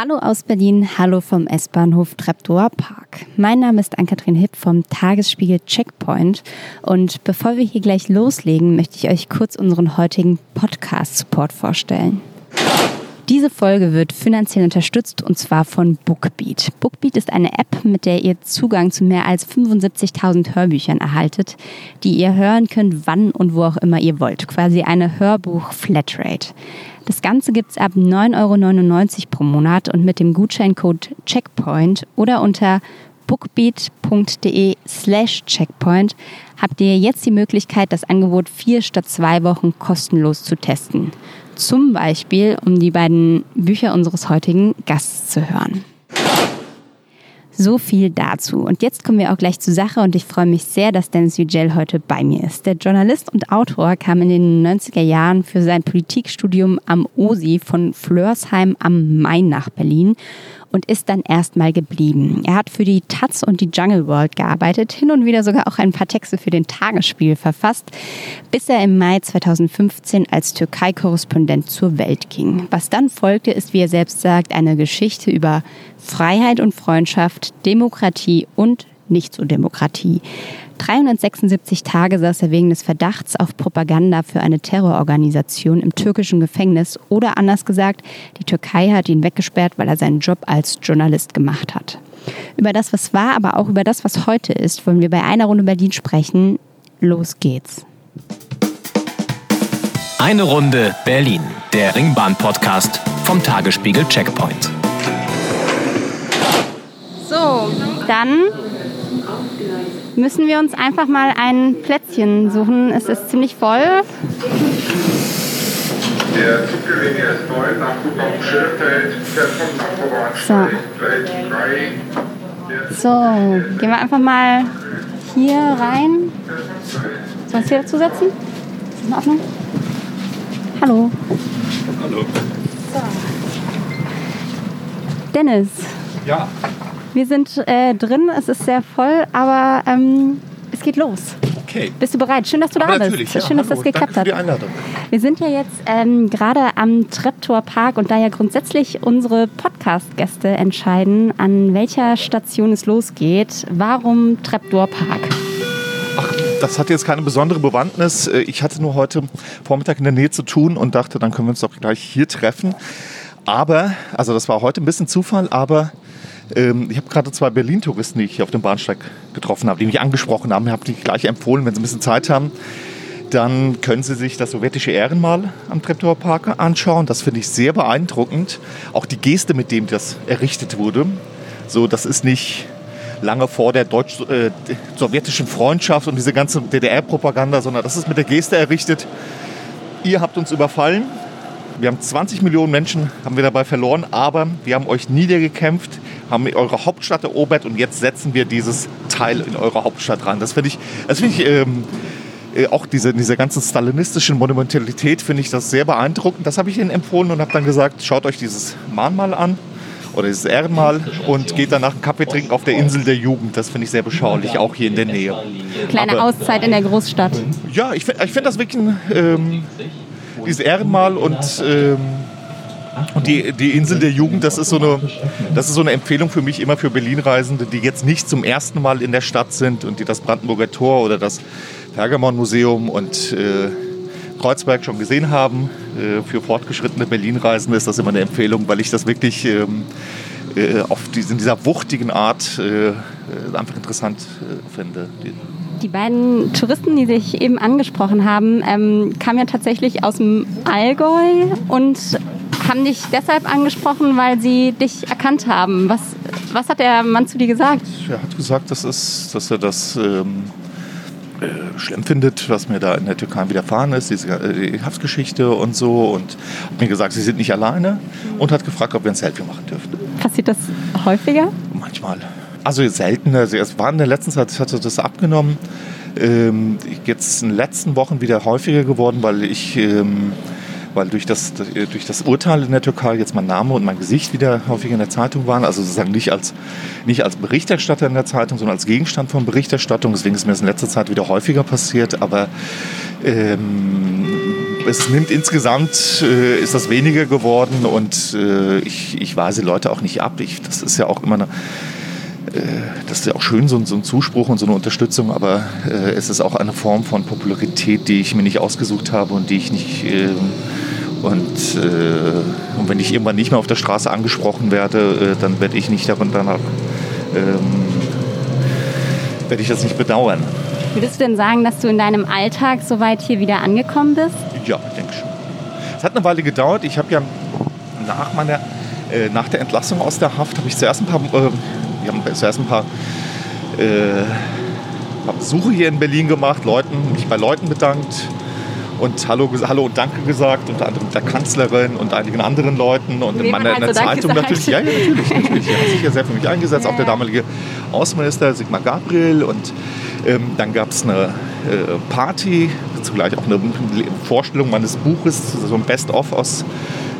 Hallo aus Berlin, hallo vom S-Bahnhof Treptower Park. Mein Name ist Ann-Kathrin Hipp vom Tagesspiegel Checkpoint und bevor wir hier gleich loslegen, möchte ich euch kurz unseren heutigen Podcast-Support vorstellen. Diese Folge wird finanziell unterstützt und zwar von Bookbeat. Bookbeat ist eine App, mit der ihr Zugang zu mehr als 75.000 Hörbüchern erhaltet, die ihr hören könnt, wann und wo auch immer ihr wollt. Quasi eine Hörbuch-Flatrate. Das Ganze gibt es ab 9,99 Euro pro Monat und mit dem Gutscheincode Checkpoint oder unter bookbeat.de slash checkpoint habt ihr jetzt die Möglichkeit, das Angebot vier statt zwei Wochen kostenlos zu testen. Zum Beispiel, um die beiden Bücher unseres heutigen Gasts zu hören. So viel dazu. Und jetzt kommen wir auch gleich zur Sache und ich freue mich sehr, dass Dennis Yücel heute bei mir ist. Der Journalist und Autor kam in den 90er Jahren für sein Politikstudium am OSI von Flörsheim am Main nach Berlin und ist dann erstmal geblieben. Er hat für die Taz und die Jungle World gearbeitet, hin und wieder sogar auch ein paar Texte für den Tagesspiel verfasst, bis er im Mai 2015 als Türkei-Korrespondent zur Welt ging. Was dann folgte, ist, wie er selbst sagt, eine Geschichte über Freiheit und Freundschaft, Demokratie und nicht so Demokratie. 376 Tage saß er wegen des Verdachts auf Propaganda für eine Terrororganisation im türkischen Gefängnis oder anders gesagt, die Türkei hat ihn weggesperrt, weil er seinen Job als Journalist gemacht hat. Über das, was war, aber auch über das, was heute ist, wollen wir bei einer Runde Berlin sprechen. Los geht's. Eine Runde Berlin, der Ringbahn-Podcast vom Tagesspiegel Checkpoint. So, dann müssen wir uns einfach mal ein Plätzchen suchen. Es ist ziemlich voll. Der Zuggewinne ist neu nach Schönfeld, der von so. so, gehen wir einfach mal hier rein. Sollen wir uns hier dazu setzen? Ist das in Ordnung? Hallo. Hallo. So. Dennis. Ja. Wir sind äh, drin, es ist sehr voll, aber ähm, es geht los. Okay. Bist du bereit? Schön, dass du aber da bist. Ja, Schön, dass das geklappt Danke für die Einladung. hat. Wir sind ja jetzt ähm, gerade am Treptower Park und da ja grundsätzlich unsere Podcast-Gäste entscheiden, an welcher Station es losgeht. Warum Treptower Park? Ach, das hat jetzt keine besondere Bewandtnis. Äh, ich hatte nur heute Vormittag in der Nähe zu tun und dachte, dann können wir uns doch gleich hier treffen. Aber, also das war heute ein bisschen Zufall, aber ähm, ich habe gerade zwei Berlin-Touristen, die ich auf dem Bahnsteig getroffen habe, die mich angesprochen haben. Ich habe die gleich empfohlen, wenn sie ein bisschen Zeit haben, dann können Sie sich das sowjetische Ehrenmal am Treptower Park anschauen. Das finde ich sehr beeindruckend. Auch die Geste, mit dem das errichtet wurde. So, das ist nicht lange vor der deutsch-sowjetischen äh, Freundschaft und diese ganze DDR-Propaganda, sondern das ist mit der Geste errichtet. Ihr habt uns überfallen. Wir haben 20 Millionen Menschen haben wir dabei verloren, aber wir haben euch niedergekämpft haben eure Hauptstadt erobert und jetzt setzen wir dieses Teil in eure Hauptstadt rein. Das finde ich, das find ich ähm, äh, auch diese, diese ganzen stalinistischen Monumentalität finde ich das sehr beeindruckend. Das habe ich Ihnen empfohlen und habe dann gesagt, schaut euch dieses Mahnmal an oder dieses Ehrenmal und geht danach einen Kaffee trinken auf der Insel der Jugend. Das finde ich sehr beschaulich, auch hier in der Nähe. Kleine Aber, Auszeit in der Großstadt. Ja, ich finde ich find das wirklich ein, ähm, dieses Ehrenmal und ähm, und die, die Insel der Jugend, das ist, so eine, das ist so eine Empfehlung für mich immer für Berlin-Reisende, die jetzt nicht zum ersten Mal in der Stadt sind und die das Brandenburger Tor oder das Pergamon-Museum und äh, Kreuzberg schon gesehen haben. Äh, für fortgeschrittene Berlin-Reisende ist das immer eine Empfehlung, weil ich das wirklich ähm, äh, auf diesen, in dieser wuchtigen Art äh, einfach interessant äh, finde. Die beiden Touristen, die sich eben angesprochen haben, ähm, kamen ja tatsächlich aus dem Allgäu und haben dich deshalb angesprochen, weil sie dich erkannt haben. Was, was hat der Mann zu dir gesagt? Er hat gesagt, dass, es, dass er das ähm, äh, schlimm findet, was mir da in der Türkei widerfahren ist, diese äh, die Haftgeschichte und so. Und hat mir gesagt, sie sind nicht alleine und hat gefragt, ob wir ein Selfie machen dürfen. Passiert das häufiger? Manchmal. Also seltener. Also es war in der letzten Zeit, hatte das abgenommen. Ähm, jetzt in den letzten Wochen wieder häufiger geworden, weil ich... Ähm, weil durch das, durch das Urteil in der Türkei jetzt mein Name und mein Gesicht wieder häufig in der Zeitung waren. Also sozusagen nicht als, nicht als Berichterstatter in der Zeitung, sondern als Gegenstand von Berichterstattung. Deswegen ist mir das in letzter Zeit wieder häufiger passiert. Aber ähm, es nimmt insgesamt, äh, ist das weniger geworden und äh, ich, ich weise Leute auch nicht ab. Ich, das ist ja auch immer eine, das ist ja auch schön, so, so, ein Zuspruch und so eine Unterstützung, aber äh, es ist auch eine Form von Popularität, die ich mir nicht ausgesucht habe und die ich nicht. Ähm, und, äh, und wenn ich irgendwann nicht mehr auf der Straße angesprochen werde, äh, dann werde ich nicht davon danach. Ähm, werde ich das nicht bedauern. Würdest du denn sagen, dass du in deinem Alltag soweit hier wieder angekommen bist? Ja, ich denke schon. Es hat eine Weile gedauert. Ich habe ja nach meiner, äh, nach der Entlassung aus der Haft, habe ich zuerst ein paar, äh, wir haben zuerst ein paar, äh, paar Besuche hier in Berlin gemacht, Leuten, mich bei Leuten bedankt und Hallo, Hallo und Danke gesagt, unter anderem der Kanzlerin und einigen anderen Leuten und in meiner, halt Zeitung natürlich. Ja, ja, natürlich, natürlich. Er hat sich ja sehr für mich eingesetzt, ja. auch der damalige Außenminister Sigmar Gabriel und ähm, dann gab es eine Party, zugleich auch eine Vorstellung meines Buches, so ein Best-of aus,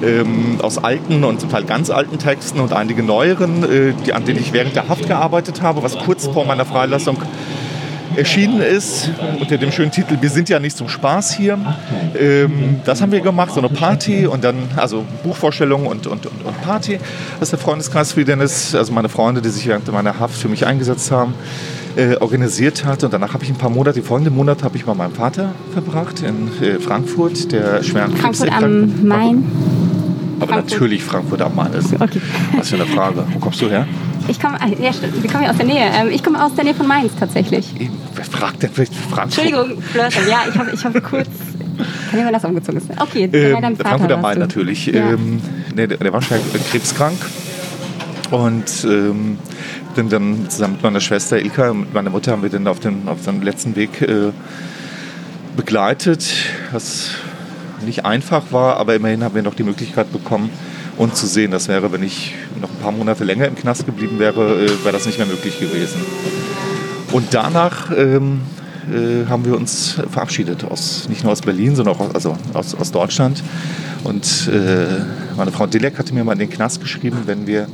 ähm, aus alten und zum Teil ganz alten Texten und einige neueren, äh, die, an denen ich während der Haft gearbeitet habe, was kurz vor meiner Freilassung erschienen ist, unter dem schönen Titel Wir sind ja nicht zum Spaß hier. Ähm, das haben wir gemacht, so eine Party und dann, also Buchvorstellung und, und, und, und Party. Das ist der Freundeskreis für Dennis, also meine Freunde, die sich während meiner Haft für mich eingesetzt haben äh, organisiert hat. Und danach habe ich ein paar Monate, die folgenden Monate habe ich bei meinem Vater verbracht in äh, Frankfurt, der schweren Frankfurt am Main. Aber Frankfurt. natürlich Frankfurt am Main ist. Okay. Was für eine Frage. Wo kommst du her? Ich komme, äh, ja, wir kommen ja aus der Nähe. Ähm, ich komme aus der Nähe von Mainz tatsächlich. Eben, wer fragt denn vielleicht Frankfurt? Entschuldigung, Flirten. Ja, ich habe ich hab kurz. Kann jemand das umgezogen ist? Okay, ähm, dein Vater Frankfurt am Main natürlich. Ja. Ähm, nee, der, der war schwer krebskrank. Und ähm, bin dann zusammen mit meiner Schwester Ilka und meiner Mutter haben wir dann auf den, auf den letzten Weg äh, begleitet, was nicht einfach war, aber immerhin haben wir noch die Möglichkeit bekommen, uns zu sehen. Das wäre, wenn ich noch ein paar Monate länger im Knast geblieben wäre, äh, wäre das nicht mehr möglich gewesen. Und danach ähm, äh, haben wir uns verabschiedet, aus, nicht nur aus Berlin, sondern auch aus, also aus, aus Deutschland. Und äh, meine Frau Dilek hatte mir mal in den Knast geschrieben, wenn wir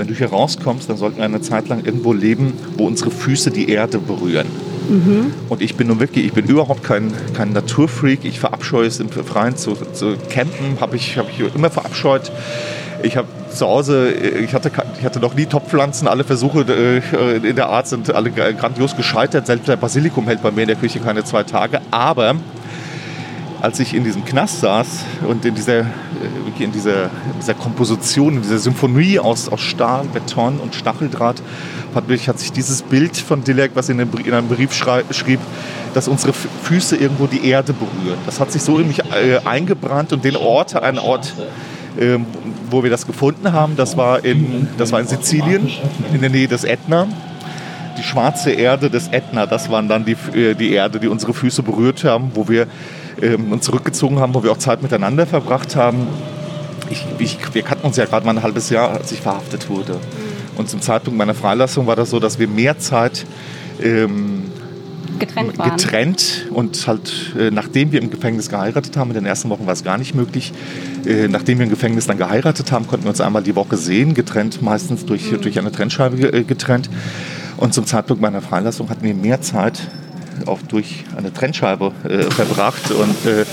wenn du hier rauskommst, dann sollten wir eine Zeit lang irgendwo leben, wo unsere Füße die Erde berühren. Mhm. Und ich bin nun wirklich, ich bin überhaupt kein, kein Naturfreak. Ich verabscheue es im Freien zu, zu campen, habe ich, hab ich immer verabscheut. Ich habe zu Hause, ich hatte, ich hatte noch nie Topfpflanzen. Alle Versuche äh, in der Art sind alle grandios gescheitert. Selbst der Basilikum hält bei mir in der Küche keine zwei Tage. Aber als ich in diesem Knast saß und in dieser, äh, in dieser, dieser Komposition, in dieser Symphonie aus, aus Stahl, Beton und Stacheldraht, hat, hat sich dieses Bild von Dilek, was in, in einem Brief schrieb, dass unsere Füße irgendwo die Erde berühren. Das hat sich so in mich äh, eingebrannt und den Ort, ein Ort, äh, wo wir das gefunden haben, das war, in, das war in Sizilien, in der Nähe des Ätna die schwarze Erde des Ätna, das waren dann die, äh, die Erde, die unsere Füße berührt haben, wo wir ähm, uns zurückgezogen haben, wo wir auch Zeit miteinander verbracht haben. Ich, ich, wir kannten uns ja gerade mal ein halbes Jahr, als ich verhaftet wurde. Und zum Zeitpunkt meiner Freilassung war das so, dass wir mehr Zeit ähm, getrennt waren. Getrennt und halt, äh, nachdem wir im Gefängnis geheiratet haben, in den ersten Wochen war es gar nicht möglich, äh, nachdem wir im Gefängnis dann geheiratet haben, konnten wir uns einmal die Woche sehen, getrennt, meistens durch, mhm. durch eine Trennscheibe äh, getrennt. Und zum Zeitpunkt meiner Freilassung hatten wir mehr Zeit, auch durch eine Trennscheibe äh, verbracht und äh,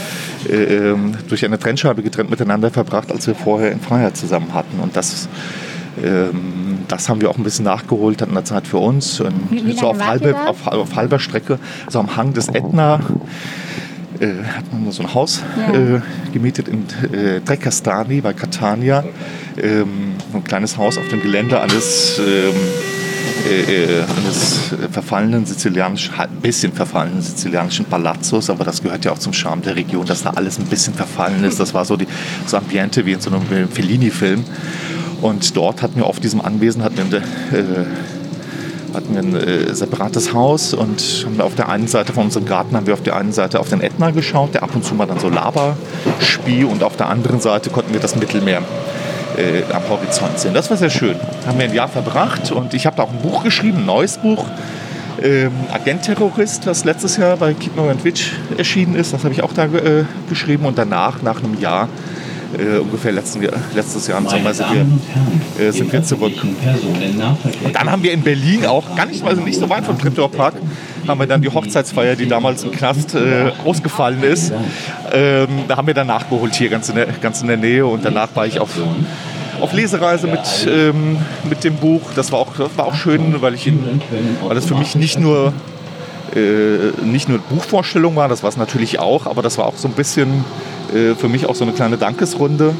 äh, ähm, durch eine Trennscheibe getrennt miteinander verbracht, als wir vorher in Freiheit zusammen hatten. Und das, ähm, das haben wir auch ein bisschen nachgeholt, hatten eine Zeit für uns. Und wie, wie so auf, halbe, auf, auf, halber Strecke, so am Hang des Ätna. Äh, hat man so ein Haus ja. äh, gemietet in äh, Trecastani bei Catania. Ähm, ein kleines Haus auf dem Gelände eines ähm, äh, eines verfallenen sizilianischen, ein bisschen verfallenen sizilianischen Palazzos, aber das gehört ja auch zum Charme der Region, dass da alles ein bisschen verfallen ist. Das war so die so Ambiente wie in so einem Fellini-Film. Und dort hatten wir auf diesem Anwesen hatten wir, äh, hatten wir ein äh, separates Haus und haben auf der einen Seite von unserem Garten haben wir auf der einen Seite auf den Ätna geschaut, der ab und zu mal dann so Lava spie und auf der anderen Seite konnten wir das Mittelmeer äh, am Horizont sind. Das war sehr schön. Haben wir ein Jahr verbracht und ich habe da auch ein Buch geschrieben, ein neues Buch. Ähm, Agent-Terrorist, das letztes Jahr bei Kidno Witch erschienen ist. Das habe ich auch da äh, geschrieben und danach, nach einem Jahr, äh, ungefähr letzten, letztes Jahr im Sommer sind wir, äh, sind wir zurück. Und dann haben wir in Berlin auch, gar nicht, also nicht so weit vom Treptower Park, haben wir dann die Hochzeitsfeier, die damals im Knast äh, ausgefallen ist, Ähm, da haben wir dann nachgeholt hier ganz in der, ganz in der Nähe und danach war ich auf, auf Lesereise mit, ähm, mit dem Buch. Das war auch, das war auch schön, weil, ich in, weil das für mich nicht nur, äh, nicht nur Buchvorstellung war, das war es natürlich auch, aber das war auch so ein bisschen äh, für mich auch so eine kleine Dankesrunde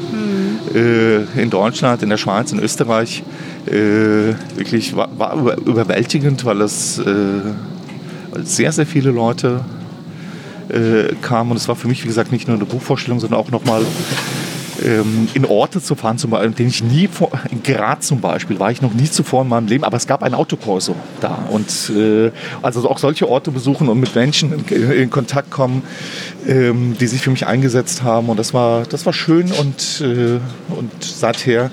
äh, in Deutschland, in der Schweiz, in Österreich. Äh, wirklich war, war über, überwältigend, weil es äh, sehr, sehr viele Leute äh, kamen. Und es war für mich, wie gesagt, nicht nur eine Buchvorstellung, sondern auch nochmal ähm, in Orte zu fahren, zum Beispiel, den ich nie vor, in Graz zum Beispiel, war ich noch nie zuvor in meinem Leben, aber es gab ein Autokorso da und äh, also auch solche Orte besuchen und mit Menschen in, in Kontakt kommen, ähm, die sich für mich eingesetzt haben und das war, das war schön und, äh, und seither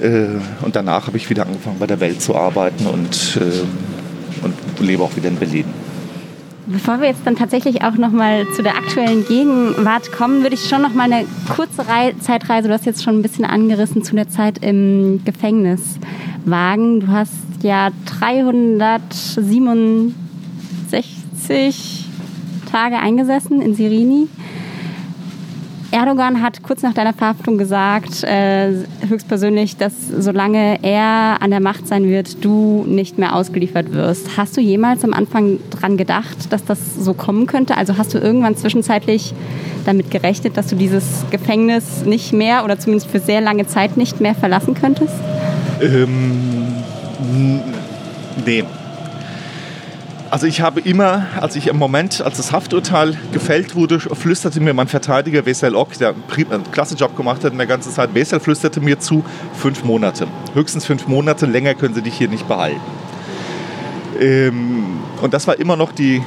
äh, und danach habe ich wieder angefangen bei der Welt zu arbeiten und, äh, und lebe auch wieder in Berlin. Bevor wir jetzt dann tatsächlich auch nochmal zu der aktuellen Gegenwart kommen, würde ich schon nochmal eine kurze Rei Zeitreise, du hast jetzt schon ein bisschen angerissen, zu der Zeit im Gefängnis wagen. Du hast ja 367 Tage eingesessen in Sirini. Erdogan hat kurz nach deiner Verhaftung gesagt, äh, höchstpersönlich, dass solange er an der Macht sein wird, du nicht mehr ausgeliefert wirst. Hast du jemals am Anfang daran gedacht, dass das so kommen könnte? Also hast du irgendwann zwischenzeitlich damit gerechnet, dass du dieses Gefängnis nicht mehr oder zumindest für sehr lange Zeit nicht mehr verlassen könntest? Ähm, nee. Also ich habe immer, als ich im Moment, als das Hafturteil gefällt wurde, flüsterte mir mein Verteidiger Wesel Ock, der einen Klassenjob gemacht hat in der ganzen Zeit, Wesel flüsterte mir zu, fünf Monate. Höchstens fünf Monate, länger können sie dich hier nicht behalten. Ähm, und das war immer noch die, äh,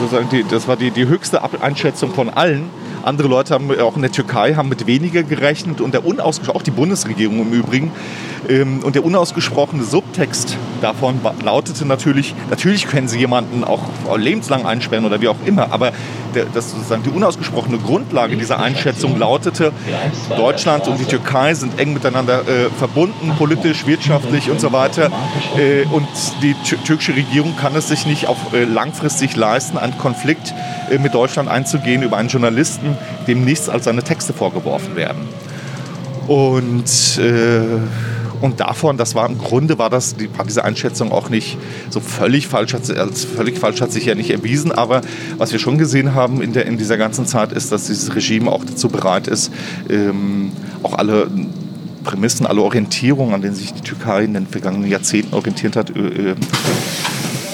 sozusagen die, das war die, die höchste Einschätzung von allen. Andere Leute haben auch in der Türkei haben mit weniger gerechnet und der unausgesprochene, auch die Bundesregierung im Übrigen, und der unausgesprochene Subtext davon lautete natürlich, natürlich können Sie jemanden auch lebenslang einsperren oder wie auch immer, aber das sozusagen die unausgesprochene Grundlage dieser Einschätzung lautete, Deutschland und die Türkei sind eng miteinander äh, verbunden, politisch, wirtschaftlich und so weiter. Äh, und die türkische Regierung kann es sich nicht auf äh, langfristig leisten, einen Konflikt äh, mit Deutschland einzugehen über einen Journalisten, dem nichts als seine Texte vorgeworfen werden. Und äh, und davon, das war im Grunde war das war diese Einschätzung auch nicht so völlig falsch, hat, als völlig falsch hat sich ja nicht erwiesen. Aber was wir schon gesehen haben in, der, in dieser ganzen Zeit ist, dass dieses Regime auch dazu bereit ist, ähm, auch alle Prämissen, alle Orientierungen, an denen sich die Türkei in den vergangenen Jahrzehnten orientiert hat, äh, äh,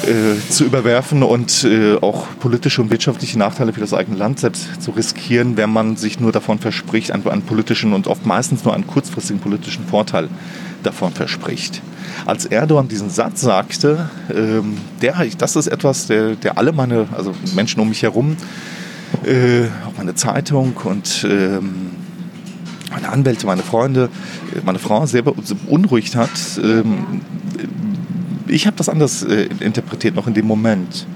äh, zu überwerfen und äh, auch politische und wirtschaftliche Nachteile für das eigene Land selbst zu riskieren, wenn man sich nur davon verspricht, einen, einen politischen und oft meistens nur einen kurzfristigen politischen Vorteil davon verspricht. Als Erdogan diesen Satz sagte, ähm, der, das ist etwas, der, der alle meine, also Menschen um mich herum, äh, auch meine Zeitung und ähm, meine Anwälte, meine Freunde, meine Frau sehr beunruhigt hat, ähm, ich habe das anders äh, interpretiert noch in dem Moment.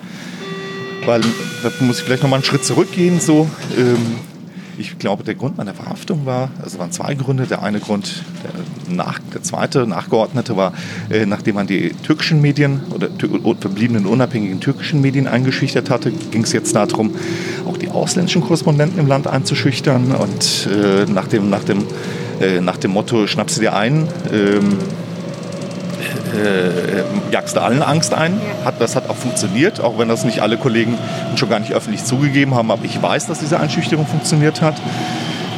Weil, da muss ich vielleicht noch mal einen Schritt zurückgehen. So, ähm, ich glaube, der Grund meiner Verhaftung war, also waren zwei Gründe. Der eine Grund, der, nach, der zweite nachgeordnete war, äh, nachdem man die türkischen Medien oder verbliebenen unabhängigen türkischen Medien eingeschüchtert hatte, ging es jetzt darum, auch die ausländischen Korrespondenten im Land einzuschüchtern. Und äh, nach, dem, nach, dem, äh, nach dem Motto, schnapp sie dir ein, ähm, äh, jagst du allen Angst ein. Hat, das hat auch funktioniert, auch wenn das nicht alle Kollegen schon gar nicht öffentlich zugegeben haben. Aber ich weiß, dass diese Einschüchterung funktioniert hat.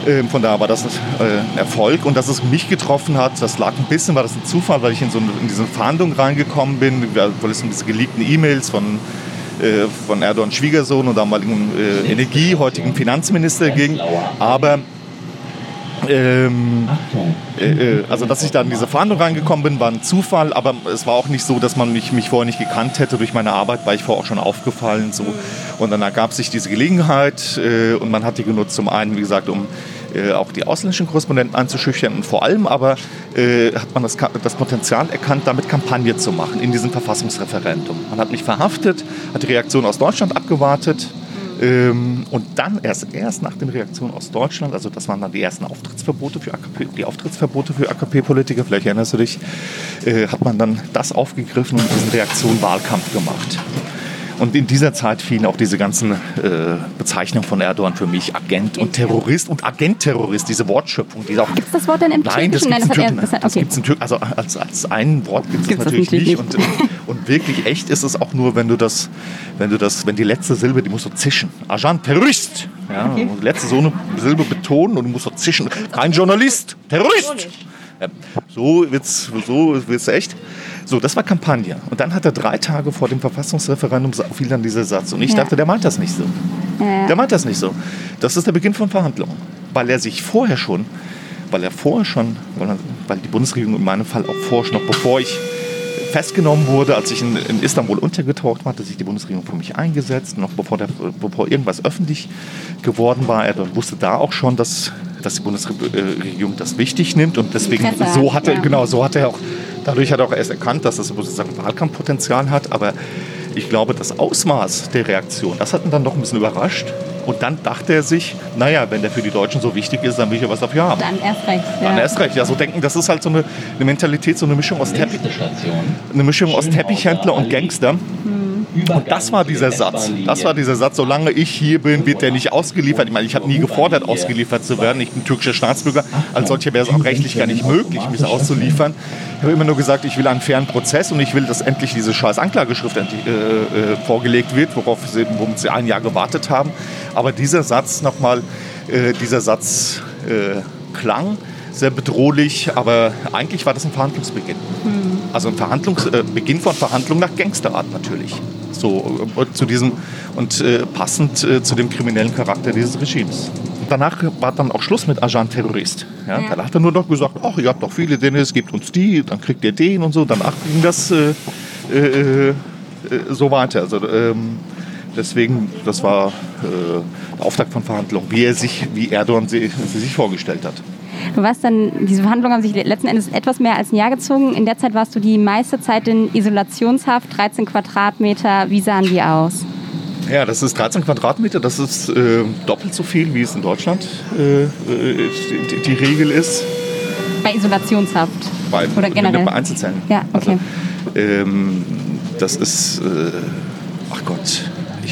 Ähm, von daher war das äh, ein Erfolg. Und dass es mich getroffen hat, das lag ein bisschen, war das ein Zufall, weil ich in, so eine, in diese Fahndung reingekommen bin, weil es um diese geleakten E-Mails von äh, von Erdogans Schwiegersohn und damaligen äh, Energie, heutigen Finanzminister ging. Aber ähm, äh, äh, also, dass ich da in diese Verhandlung reingekommen bin, war ein Zufall, aber es war auch nicht so, dass man mich, mich vorher nicht gekannt hätte. Durch meine Arbeit war ich vorher auch schon aufgefallen. So. Und dann ergab sich diese Gelegenheit äh, und man hat die genutzt, zum einen, wie gesagt, um äh, auch die ausländischen Korrespondenten anzuschüchtern und vor allem aber äh, hat man das, das, Potenzial erkannt, damit Kampagne zu machen in diesem Verfassungsreferendum. Man hat mich verhaftet, hat die Reaktion aus Deutschland abgewartet ähm, und dann erst, erst nach den Reaktionen aus Deutschland, also das waren dann die ersten Auftrittsverbote für AKP, die Auftrittsverbote für AKP-Politiker, vielleicht erinnerst du dich, äh, hat man dann das aufgegriffen und diesen Reaktionen Wahlkampf gemacht. Und in dieser Zeit fielen auch diese ganzen äh, Bezeichnungen von Erdogan für mich, Agent und Terrorist und Agent-Terrorist, diese Wortschöpfung. Die auch, Gibt es das Wort denn im Nein, das Türkischen? gibt es Nein, in das das okay. Türkischen. Das gibt's in Türk- Also als, als ein Wort gibt es Gibt's das natürlich nicht. Und, und wirklich echt ist es auch nur, wenn du das, wenn du das, wenn die letzte Silbe, die musst du zischen. Agent, Terrorist. Ja, und die letzte so eine Silbe betonen und du musst so zischen. Kein Journalist, Terrorist. Ja, so wird's, so wird's echt. So, das war Kampagne. Und dann hat er drei Tage vor dem Verfassungsreferendum fiel dann dieser Satz. Und ich Ja. dachte, der meint das nicht so. Der meint das nicht so. Das ist der Beginn von Verhandlungen. Weil er sich vorher schon, weil er vorher schon, weil, weil die Bundesregierung in meinem Fall auch vorher, schon, noch bevor ich festgenommen wurde, als ich in, in Istanbul untergetaucht war, hatte sich die Bundesregierung für mich eingesetzt, noch bevor, der, bevor irgendwas öffentlich geworden war. Er wusste da auch schon, dass, dass die Bundesregierung das wichtig nimmt und deswegen Interesse so hat, hatte, ja. genau, so hat er auch, dadurch hat er auch erst erkannt, dass das sozusagen Wahlkampfpotenzial hat, aber ich glaube, das Ausmaß der Reaktion, das hat ihn dann doch ein bisschen überrascht. Und dann dachte er sich, naja, wenn der für die Deutschen so wichtig ist, dann will ich ja was dafür haben. Dann erst recht. Ja. Dann erst recht. Ja, so denken, das ist halt so eine, eine Mentalität, so eine Mischung aus, Teppich, eine Mischung aus Teppichhändler und Gangster. Und das war dieser Satz. Das war dieser Satz, solange ich hier bin, wird der nicht ausgeliefert. Ich meine, ich habe nie gefordert, ausgeliefert zu werden. Ich bin türkischer Staatsbürger. Als solcher wäre es auch rechtlich gar nicht möglich, mich auszuliefern. Ich habe immer nur gesagt, ich will einen fairen Prozess und ich will, dass endlich diese scheiß Anklageschrift endlich, äh, äh, vorgelegt wird, worauf sie, womit sie ein Jahr gewartet haben. Aber dieser Satz nochmal, äh, dieser Satz äh, klang sehr bedrohlich, aber eigentlich war das ein Verhandlungsbeginn. Also ein Verhandlungs, äh, Beginn von Verhandlungen nach Gangsterart natürlich. So, äh, zu diesem, und äh, passend äh, zu dem kriminellen Charakter dieses Regimes. Danach war dann auch Schluss mit Agent Terrorist. Ja, Dann hat er nur noch gesagt, ach, ihr habt doch viele Dennis, gebt uns die, dann kriegt ihr den und so. Danach ging das äh, äh, so weiter. Also, ähm, deswegen, das war äh, der Auftakt von Verhandlungen, wie er sich, wie Erdogan sie, sie sich vorgestellt hat. Du warst dann, diese Verhandlungen haben sich letzten Endes etwas mehr als ein Jahr gezogen. In der Zeit warst du die meiste Zeit in Isolationshaft, 13 Quadratmeter. Wie sahen die aus? Ja, das ist 13 Quadratmeter, das ist äh, doppelt so viel, wie es in Deutschland äh, äh, die, die Regel ist. Bei Isolationshaft? Bei, Oder generell? Bei Einzelzellen. Ja, okay. Also, ähm, das ist, äh,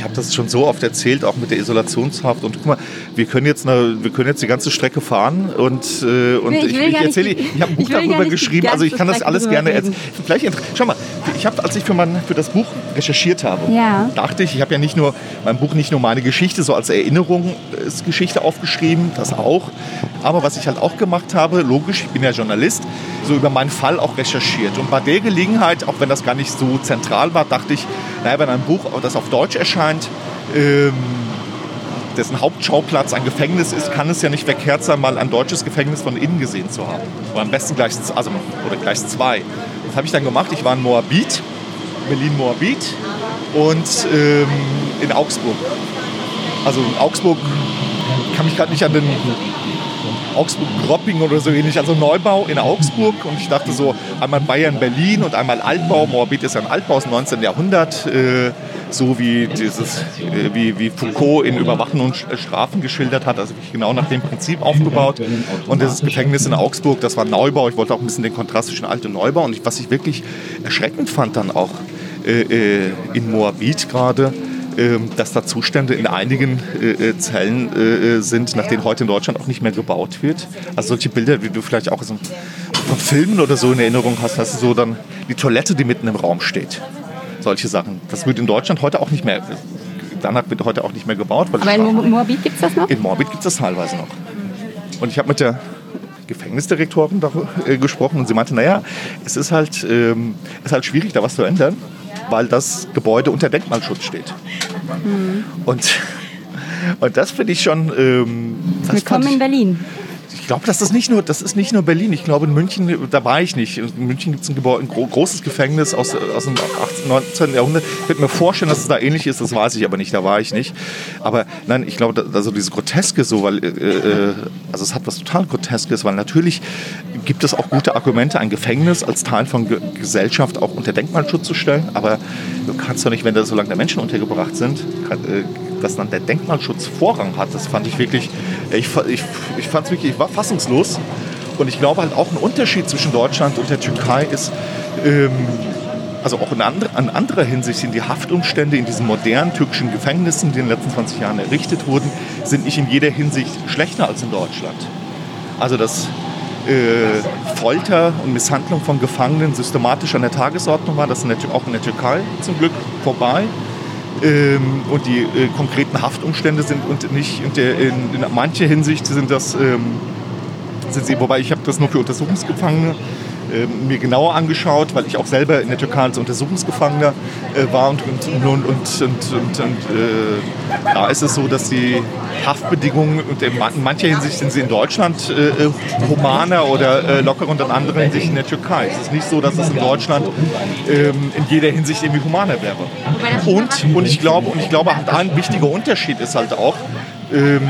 habe das schon so oft erzählt, auch mit der Isolationshaft. Und guck mal, wir können jetzt, eine, wir können jetzt die ganze Strecke fahren und, äh, und Nee, ich ich, ich, erzähle, die- ich habe ein Buch ich darüber geschrieben, also ich kann das alles gerne erzählen. Vielleicht, schau mal, ich habe, als ich für, mein, für das Buch recherchiert habe, Ja. dachte ich, ich habe ja nicht nur mein Buch nicht nur meine Geschichte so als Erinnerungsgeschichte aufgeschrieben, das auch, aber was ich halt auch gemacht habe, logisch, ich bin ja Journalist, so über meinen Fall auch recherchiert und bei der Gelegenheit, auch wenn das gar nicht so zentral war, dachte ich, naja, wenn ein Buch, das auf Deutsch erscheint, ähm, dessen Hauptschauplatz ein Gefängnis ist, kann es ja nicht verkehrt sein, mal ein deutsches Gefängnis von innen gesehen zu haben. Oder am besten gleich, also, oder gleich zwei. Das habe ich dann gemacht. Ich war in Moabit, Berlin-Moabit und ähm, in Augsburg. Also in Augsburg kann mich gerade nicht an den Augsburg-Gropping oder so ähnlich, also Neubau in Augsburg. Und ich dachte so, einmal Bayern, Berlin und einmal Altbau. Moabit ist ja ein Altbau aus dem 19. Jahrhundert, äh, so wie, dieses, äh, wie, wie Foucault in Überwachen und Sch- Strafen geschildert hat, also genau nach dem Prinzip aufgebaut. Und dieses Gefängnis in Augsburg, das war Neubau. Ich wollte auch ein bisschen den Kontrast zwischen Alt und Neubau. Und was ich wirklich erschreckend fand dann auch äh, äh, in Moabit gerade, dass da Zustände in einigen äh, äh, Zellen äh, sind, nach denen heute in Deutschland auch nicht mehr gebaut wird. Also solche Bilder, wie du vielleicht auch so von Filmen oder so in Erinnerung hast, hast du so dann die Toilette, die mitten im Raum steht. Solche Sachen. Das wird in Deutschland heute auch nicht mehr, danach wird heute auch nicht mehr gebaut. Weil Aber in Mo- Moabit gibt es das noch? in Moabit gibt es das teilweise noch. Und ich habe mit der Gefängnisdirektorin darüber, äh, gesprochen und sie meinte, naja, es ist halt, ähm, es ist halt schwierig, da was zu ändern, weil das Gebäude unter Denkmalschutz steht. Und, und das finde ich schon... Ähm, Willkommen ich, in Berlin. Ich glaube, das ist nicht nur, das ist nicht nur Berlin. Ich glaube, in München, da war ich nicht. In München gibt es ein, ein gro großes Gefängnis aus, aus dem 18., 19. Jahrhundert. Ich würde mir vorstellen, dass es da ähnlich ist. Das weiß ich aber nicht. Da war ich nicht. Aber nein, ich glaube, also dieses Groteske so, weil, äh, äh, also es hat was total Groteskes, weil natürlich gibt es auch gute Argumente, ein Gefängnis als Teil von Ge Gesellschaft auch unter Denkmalschutz zu stellen. Aber du kannst doch nicht, wenn da so lange Menschen untergebracht sind, kann, äh, dass dann der Denkmalschutz Vorrang hat. Das fand ich wirklich, ich, ich, ich fand es wirklich, ich war fassungslos. Und ich glaube halt auch ein Unterschied zwischen Deutschland und der Türkei ist, ähm, also auch in, andre, in anderer Hinsicht sind die Haftumstände in diesen modernen türkischen Gefängnissen, die in den letzten 20 Jahren errichtet wurden, sind nicht in jeder Hinsicht schlechter als in Deutschland. Also das äh, Folter und Misshandlung von Gefangenen systematisch an der Tagesordnung war. Das ist auch in der Türkei zum Glück vorbei. Ähm, und die äh, konkreten Haftumstände sind und nicht in, der, in, in mancher Hinsicht sind das ähm, sind sie, wobei ich habe das nur für Untersuchungsgefangene mir genauer angeschaut, weil ich auch selber in der Türkei als Untersuchungsgefangener äh, war und, und, und, und, äh, da ist es so, dass die Haftbedingungen und in mancher Hinsicht sind sie in Deutschland äh, humaner oder lockerer und in anderen Hinsicht in der Türkei. Es ist nicht so, dass es in Deutschland ähm, in jeder Hinsicht irgendwie humaner wäre. Und, und ich glaube, und ich glaube, ein wichtiger Unterschied ist halt auch, ähm,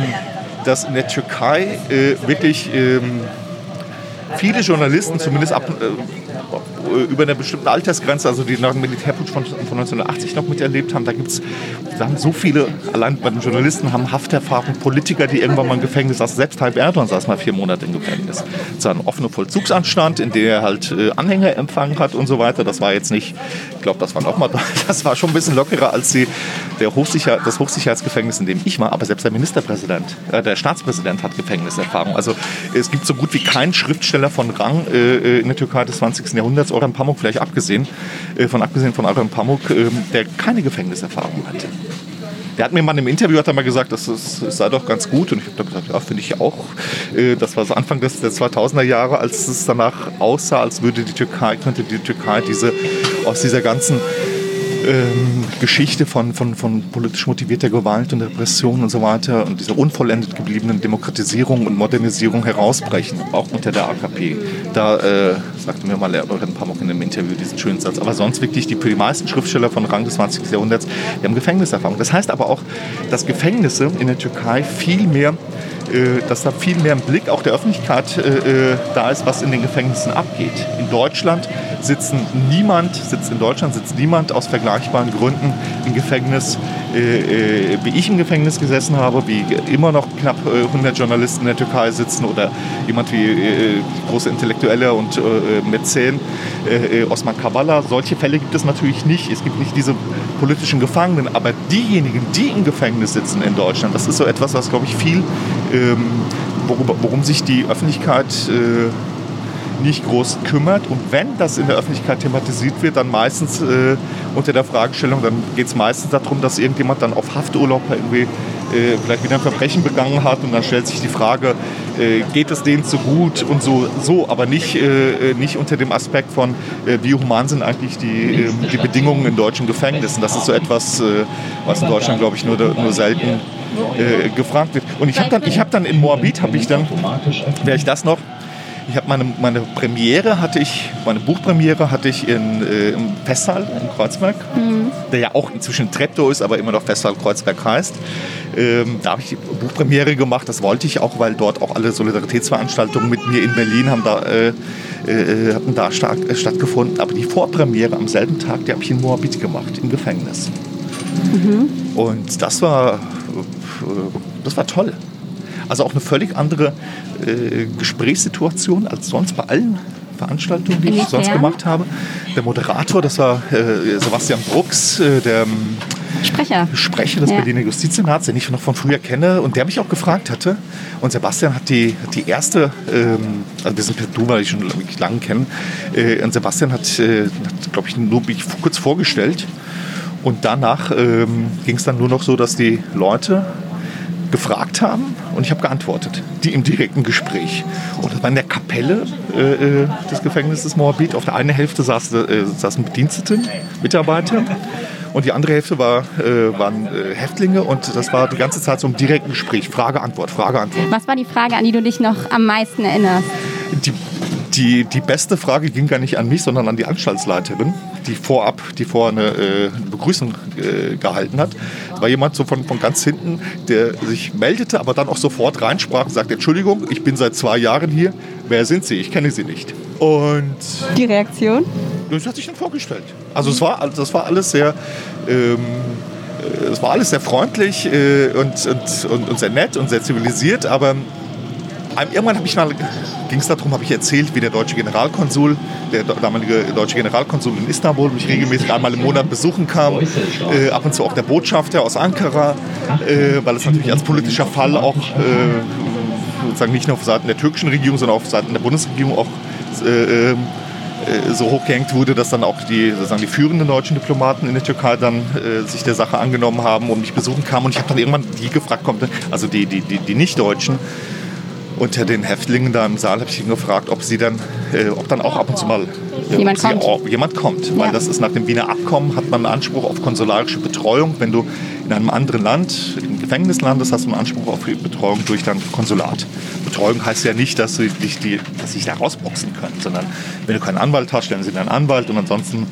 dass in der Türkei wirklich ähm, viele Journalisten, zumindest ab, äh, über eine bestimmte Altersgrenze, also die nach dem Militärputsch von, von 1980 noch miterlebt haben, da gibt es so viele, allein bei den Journalisten haben Hafterfahrung, Politiker, die irgendwann mal im Gefängnis saßen. Selbst Tayyip Erdogan saß mal vier Monate im Gefängnis. Es war ein offener Vollzugsanstand, in der er halt äh, Anhänger empfangen hat und so weiter. Das war jetzt nicht, ich glaube, das war noch mal, das war schon ein bisschen lockerer als die, der Hochsicher, das Hochsicherheitsgefängnis, in dem ich war. Aber selbst der Ministerpräsident, äh, der Staatspräsident hat Gefängniserfahrung. Also es gibt so gut wie keinen Schriftsteller von Rang äh, äh in der Türkei des 20. Jahrhunderts, Orhan Pamuk vielleicht abgesehen, äh, von abgesehen von Orhan Pamuk, ähm, der keine Gefängniserfahrung hatte. Der hat mir mal im Interview hat er mal gesagt, das, das sei doch ganz gut. Und ich habe dann gesagt, ja, finde ich auch. Äh, das war so Anfang des, der 2000er Jahre, als es danach aussah, als würde die Türkei, könnte die Türkei diese, aus dieser ganzen ähm, Geschichte von, von, von politisch motivierter Gewalt und Repression und so weiter und dieser unvollendet gebliebenen Demokratisierung und Modernisierung herausbrechen, auch unter der AKP. Da äh, sagte mir mal paar Mal in einem Interview diesen schönen Satz. Aber sonst wirklich die, für die meisten Schriftsteller von Rang des 20. Jahrhunderts, die haben Gefängniserfahrung. Das heißt aber auch, dass Gefängnisse in der Türkei viel mehr dass da viel mehr ein Blick auch der Öffentlichkeit äh, äh, da ist, was in den Gefängnissen abgeht. In Deutschland sitzen niemand, sitzt in Deutschland sitzt niemand aus vergleichbaren Gründen im Gefängnis, äh, äh, wie ich im Gefängnis gesessen habe, wie immer noch knapp 100 Journalisten in der Türkei sitzen oder jemand wie große Intellektuelle und Mäzen, Osman Kavala. Solche Fälle gibt es natürlich nicht. Es gibt nicht diese politischen Gefangenen, aber diejenigen, die im Gefängnis sitzen in Deutschland, das ist so etwas, was, glaube ich, viel ähm, worüber, worum sich die Öffentlichkeit äh, nicht groß kümmert. Und wenn das in der Öffentlichkeit thematisiert wird, dann meistens äh, unter der Fragestellung, dann geht es meistens darum, dass irgendjemand dann auf Hafturlaub irgendwie äh, vielleicht wieder ein Verbrechen begangen hat und dann stellt sich die Frage, äh, geht es denen zu gut und so, so aber nicht, äh, nicht unter dem Aspekt von, äh, wie human sind eigentlich die, ähm, die Bedingungen in deutschen Gefängnissen. Das ist so etwas, was in Deutschland, glaube ich, nur, nur selten äh, gefragt wird. Und ich habe dann, hab dann in Moabit, habe ich dann, wäre ich das noch, ich habe meine, meine Premiere hatte ich, meine Buchpremiere hatte ich in, äh, im Festsaal in Kreuzberg, mhm. der ja auch inzwischen Treptow ist, aber immer noch Festsaal Kreuzberg heißt. Ähm, da habe ich die Buchpremiere gemacht. Das wollte ich auch, weil dort auch alle Solidaritätsveranstaltungen mit mir in Berlin haben da, äh, äh, hatten da stark, äh, stattgefunden. Aber die Vorpremiere am selben Tag, die habe ich in Moabit gemacht, im Gefängnis. Mhm. Und das war das war toll. Also auch eine völlig andere äh, Gesprächssituation als sonst bei allen Veranstaltungen, die ich sonst gemacht habe. Der Moderator, das war äh, Sebastian Brucks, äh, der ähm, Sprecher. Sprecher des ja. Berliner Justizsenats, den ich noch von früher kenne und der mich auch gefragt hatte. Und Sebastian hat die, die erste, ähm, also wir sind per Du, weil ich schon wirklich lange kenne, äh, und Sebastian hat, äh, hat glaube ich, nur mich kurz vorgestellt. Und danach ähm, ging es dann nur noch so, dass die Leute gefragt haben und ich habe geantwortet, die im direkten Gespräch. Und das war in der Kapelle äh, äh des Gefängnisses Moabit. Auf der einen Hälfte saß, äh, saßen Bedienstete, Mitarbeiter und die andere Hälfte war, äh, waren äh, Häftlinge und das war die ganze Zeit so im direkten Gespräch. Frage, Antwort, Frage, Antwort. Was war die Frage, an die du dich noch am meisten erinnerst? Die, die, die beste Frage ging gar nicht an mich, sondern an die Anstaltsleiterin, die vorab, die vor eine, äh, Begrüßung äh, gehalten hat. Da war jemand so von, von ganz hinten, der sich meldete, aber dann auch sofort reinsprach und sagte, Entschuldigung, ich bin seit zwei Jahren hier. Wer sind Sie? Ich kenne Sie nicht. Und die Reaktion? Das hat sich dann vorgestellt. Also es war, das war alles sehr, ähm, äh, es war alles sehr freundlich äh, und, und, und, und, sehr nett und sehr zivilisiert, aber irgendwann habe ich mal, ging es darum, habe ich erzählt, wie der deutsche Generalkonsul, der damalige deutsche Generalkonsul in Istanbul, mich regelmäßig einmal im Monat besuchen kam. Äh, ab und zu auch der Botschafter aus Ankara, äh, weil es natürlich als politischer Fall auch äh, sozusagen nicht nur auf Seiten der türkischen Regierung, sondern auch auf Seiten der Bundesregierung auch äh, äh, so hochgehängt wurde, dass dann auch die, sozusagen die führenden deutschen Diplomaten in der Türkei dann äh, sich der Sache angenommen haben und mich besuchen kamen. Und ich habe dann irgendwann die gefragt, kommt, also die, die, die, die Nicht-Deutschen, unter den Häftlingen da im Saal habe ich ihn gefragt, ob sie dann, äh, ob dann auch ab und zu mal äh, jemand, kommt. Auch, jemand kommt. Ja. Weil das ist nach dem Wiener Abkommen, hat man einen Anspruch auf konsularische Betreuung. Wenn du in einem anderen Land, im Gefängnis landest, hast du einen Anspruch auf Betreuung durch dein Konsulat. Betreuung heißt ja nicht, dass sie dich, die, dass sie dich da rausboxen können, sondern wenn du keinen Anwalt hast, stellen sie deinen Anwalt und ansonsten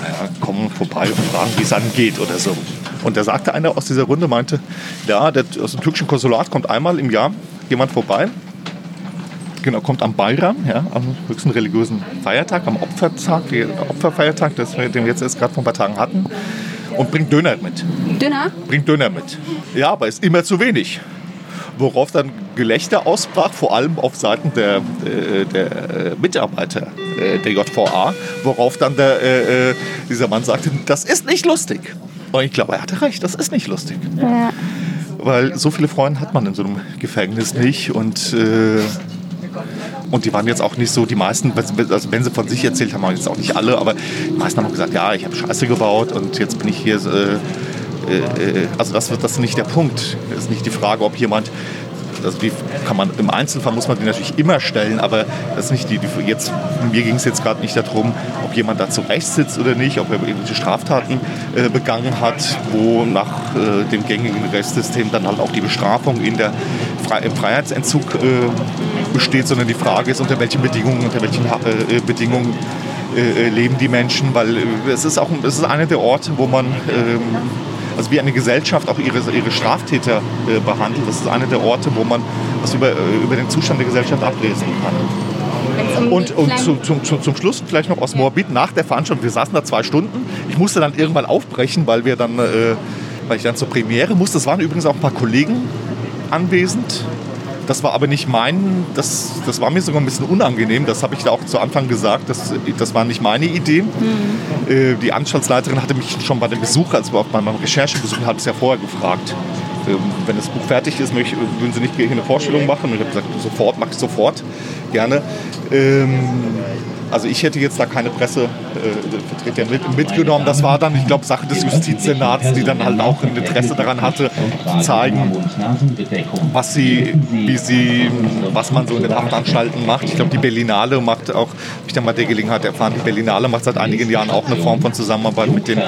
naja, kommen vorbei und fragen, wie es angeht oder so. Und da sagte einer aus dieser Runde, meinte, ja, der, aus dem türkischen Konsulat kommt einmal im Jahr jemand vorbei, genau, kommt am Bayram, ja, am höchsten religiösen Feiertag, am Opfertag, Opferfeiertag, das den wir jetzt erst gerade vor ein paar Tagen hatten, und bringt Döner mit. Döner? Bringt Döner mit. Ja, aber ist immer zu wenig. Worauf dann Gelächter ausbrach, vor allem auf Seiten der, äh, der Mitarbeiter äh, der JVA, worauf dann der, äh, dieser Mann sagte, das ist nicht lustig. Und ich glaube, er hatte recht, das ist nicht lustig. Ja weil so viele Freunde hat man in so einem Gefängnis nicht und äh, und die waren jetzt auch nicht so, die meisten, also wenn sie von sich erzählt haben, jetzt auch nicht alle, aber die meisten haben gesagt, ja, ich habe Scheiße gebaut und jetzt bin ich hier. Äh, äh, also das, das ist nicht der Punkt. Es ist nicht die Frage, ob jemand also die kann man im Einzelfall muss man die natürlich immer stellen, aber das ist nicht die, die jetzt, mir ging es jetzt gerade nicht darum, ob jemand da zu Recht sitzt oder nicht, ob er irgendwelche Straftaten äh, begangen hat, wo nach äh, dem gängigen Rechtssystem dann halt auch die Bestrafung in der Fre im Freiheitsentzug äh, besteht, sondern die Frage ist, unter welchen Bedingungen, unter welchen äh, Bedingungen äh, leben die Menschen, weil äh, es ist auch es ist einer der Orte, wo man ähm, also wie eine Gesellschaft auch ihre, ihre Straftäter äh, behandelt. Das ist einer der Orte, wo man was über, äh, über den Zustand der Gesellschaft ablesen kann. Und, und zu, zum, zum, zum Schluss vielleicht noch aus Moabit nach der Veranstaltung. Wir saßen da zwei Stunden. Ich musste dann irgendwann aufbrechen, weil wir dann, äh, weil ich dann zur Premiere musste. Es waren übrigens auch ein paar Kollegen anwesend das war aber nicht mein, das, das war mir sogar ein bisschen unangenehm. Das habe ich da auch zu Anfang gesagt. Das, das war nicht meine Idee. Mhm. Äh, die Anstaltsleiterin hatte mich schon bei dem Besuch, also bei meinem Recherchebesuch, ein halbes Jahr vorher gefragt. Ähm, wenn das Buch fertig ist, möchte, würden Sie nicht eine Vorstellung machen? Und ich habe gesagt, sofort, mache ich sofort, gerne. Ähm, also ich hätte jetzt da keine Pressevertreter äh, mit, mitgenommen. Das war dann, ich glaube, Sache des Justizsenats, die dann halt auch ein Interesse daran hatte, zu zeigen, was sie, wie sie, was man so in den Haftanstalten macht. Ich glaube, die Berlinale macht auch, ich dann mal der Gelegenheit erfahren, die Berlinale macht seit einigen Jahren auch eine Form von Zusammenarbeit mit den,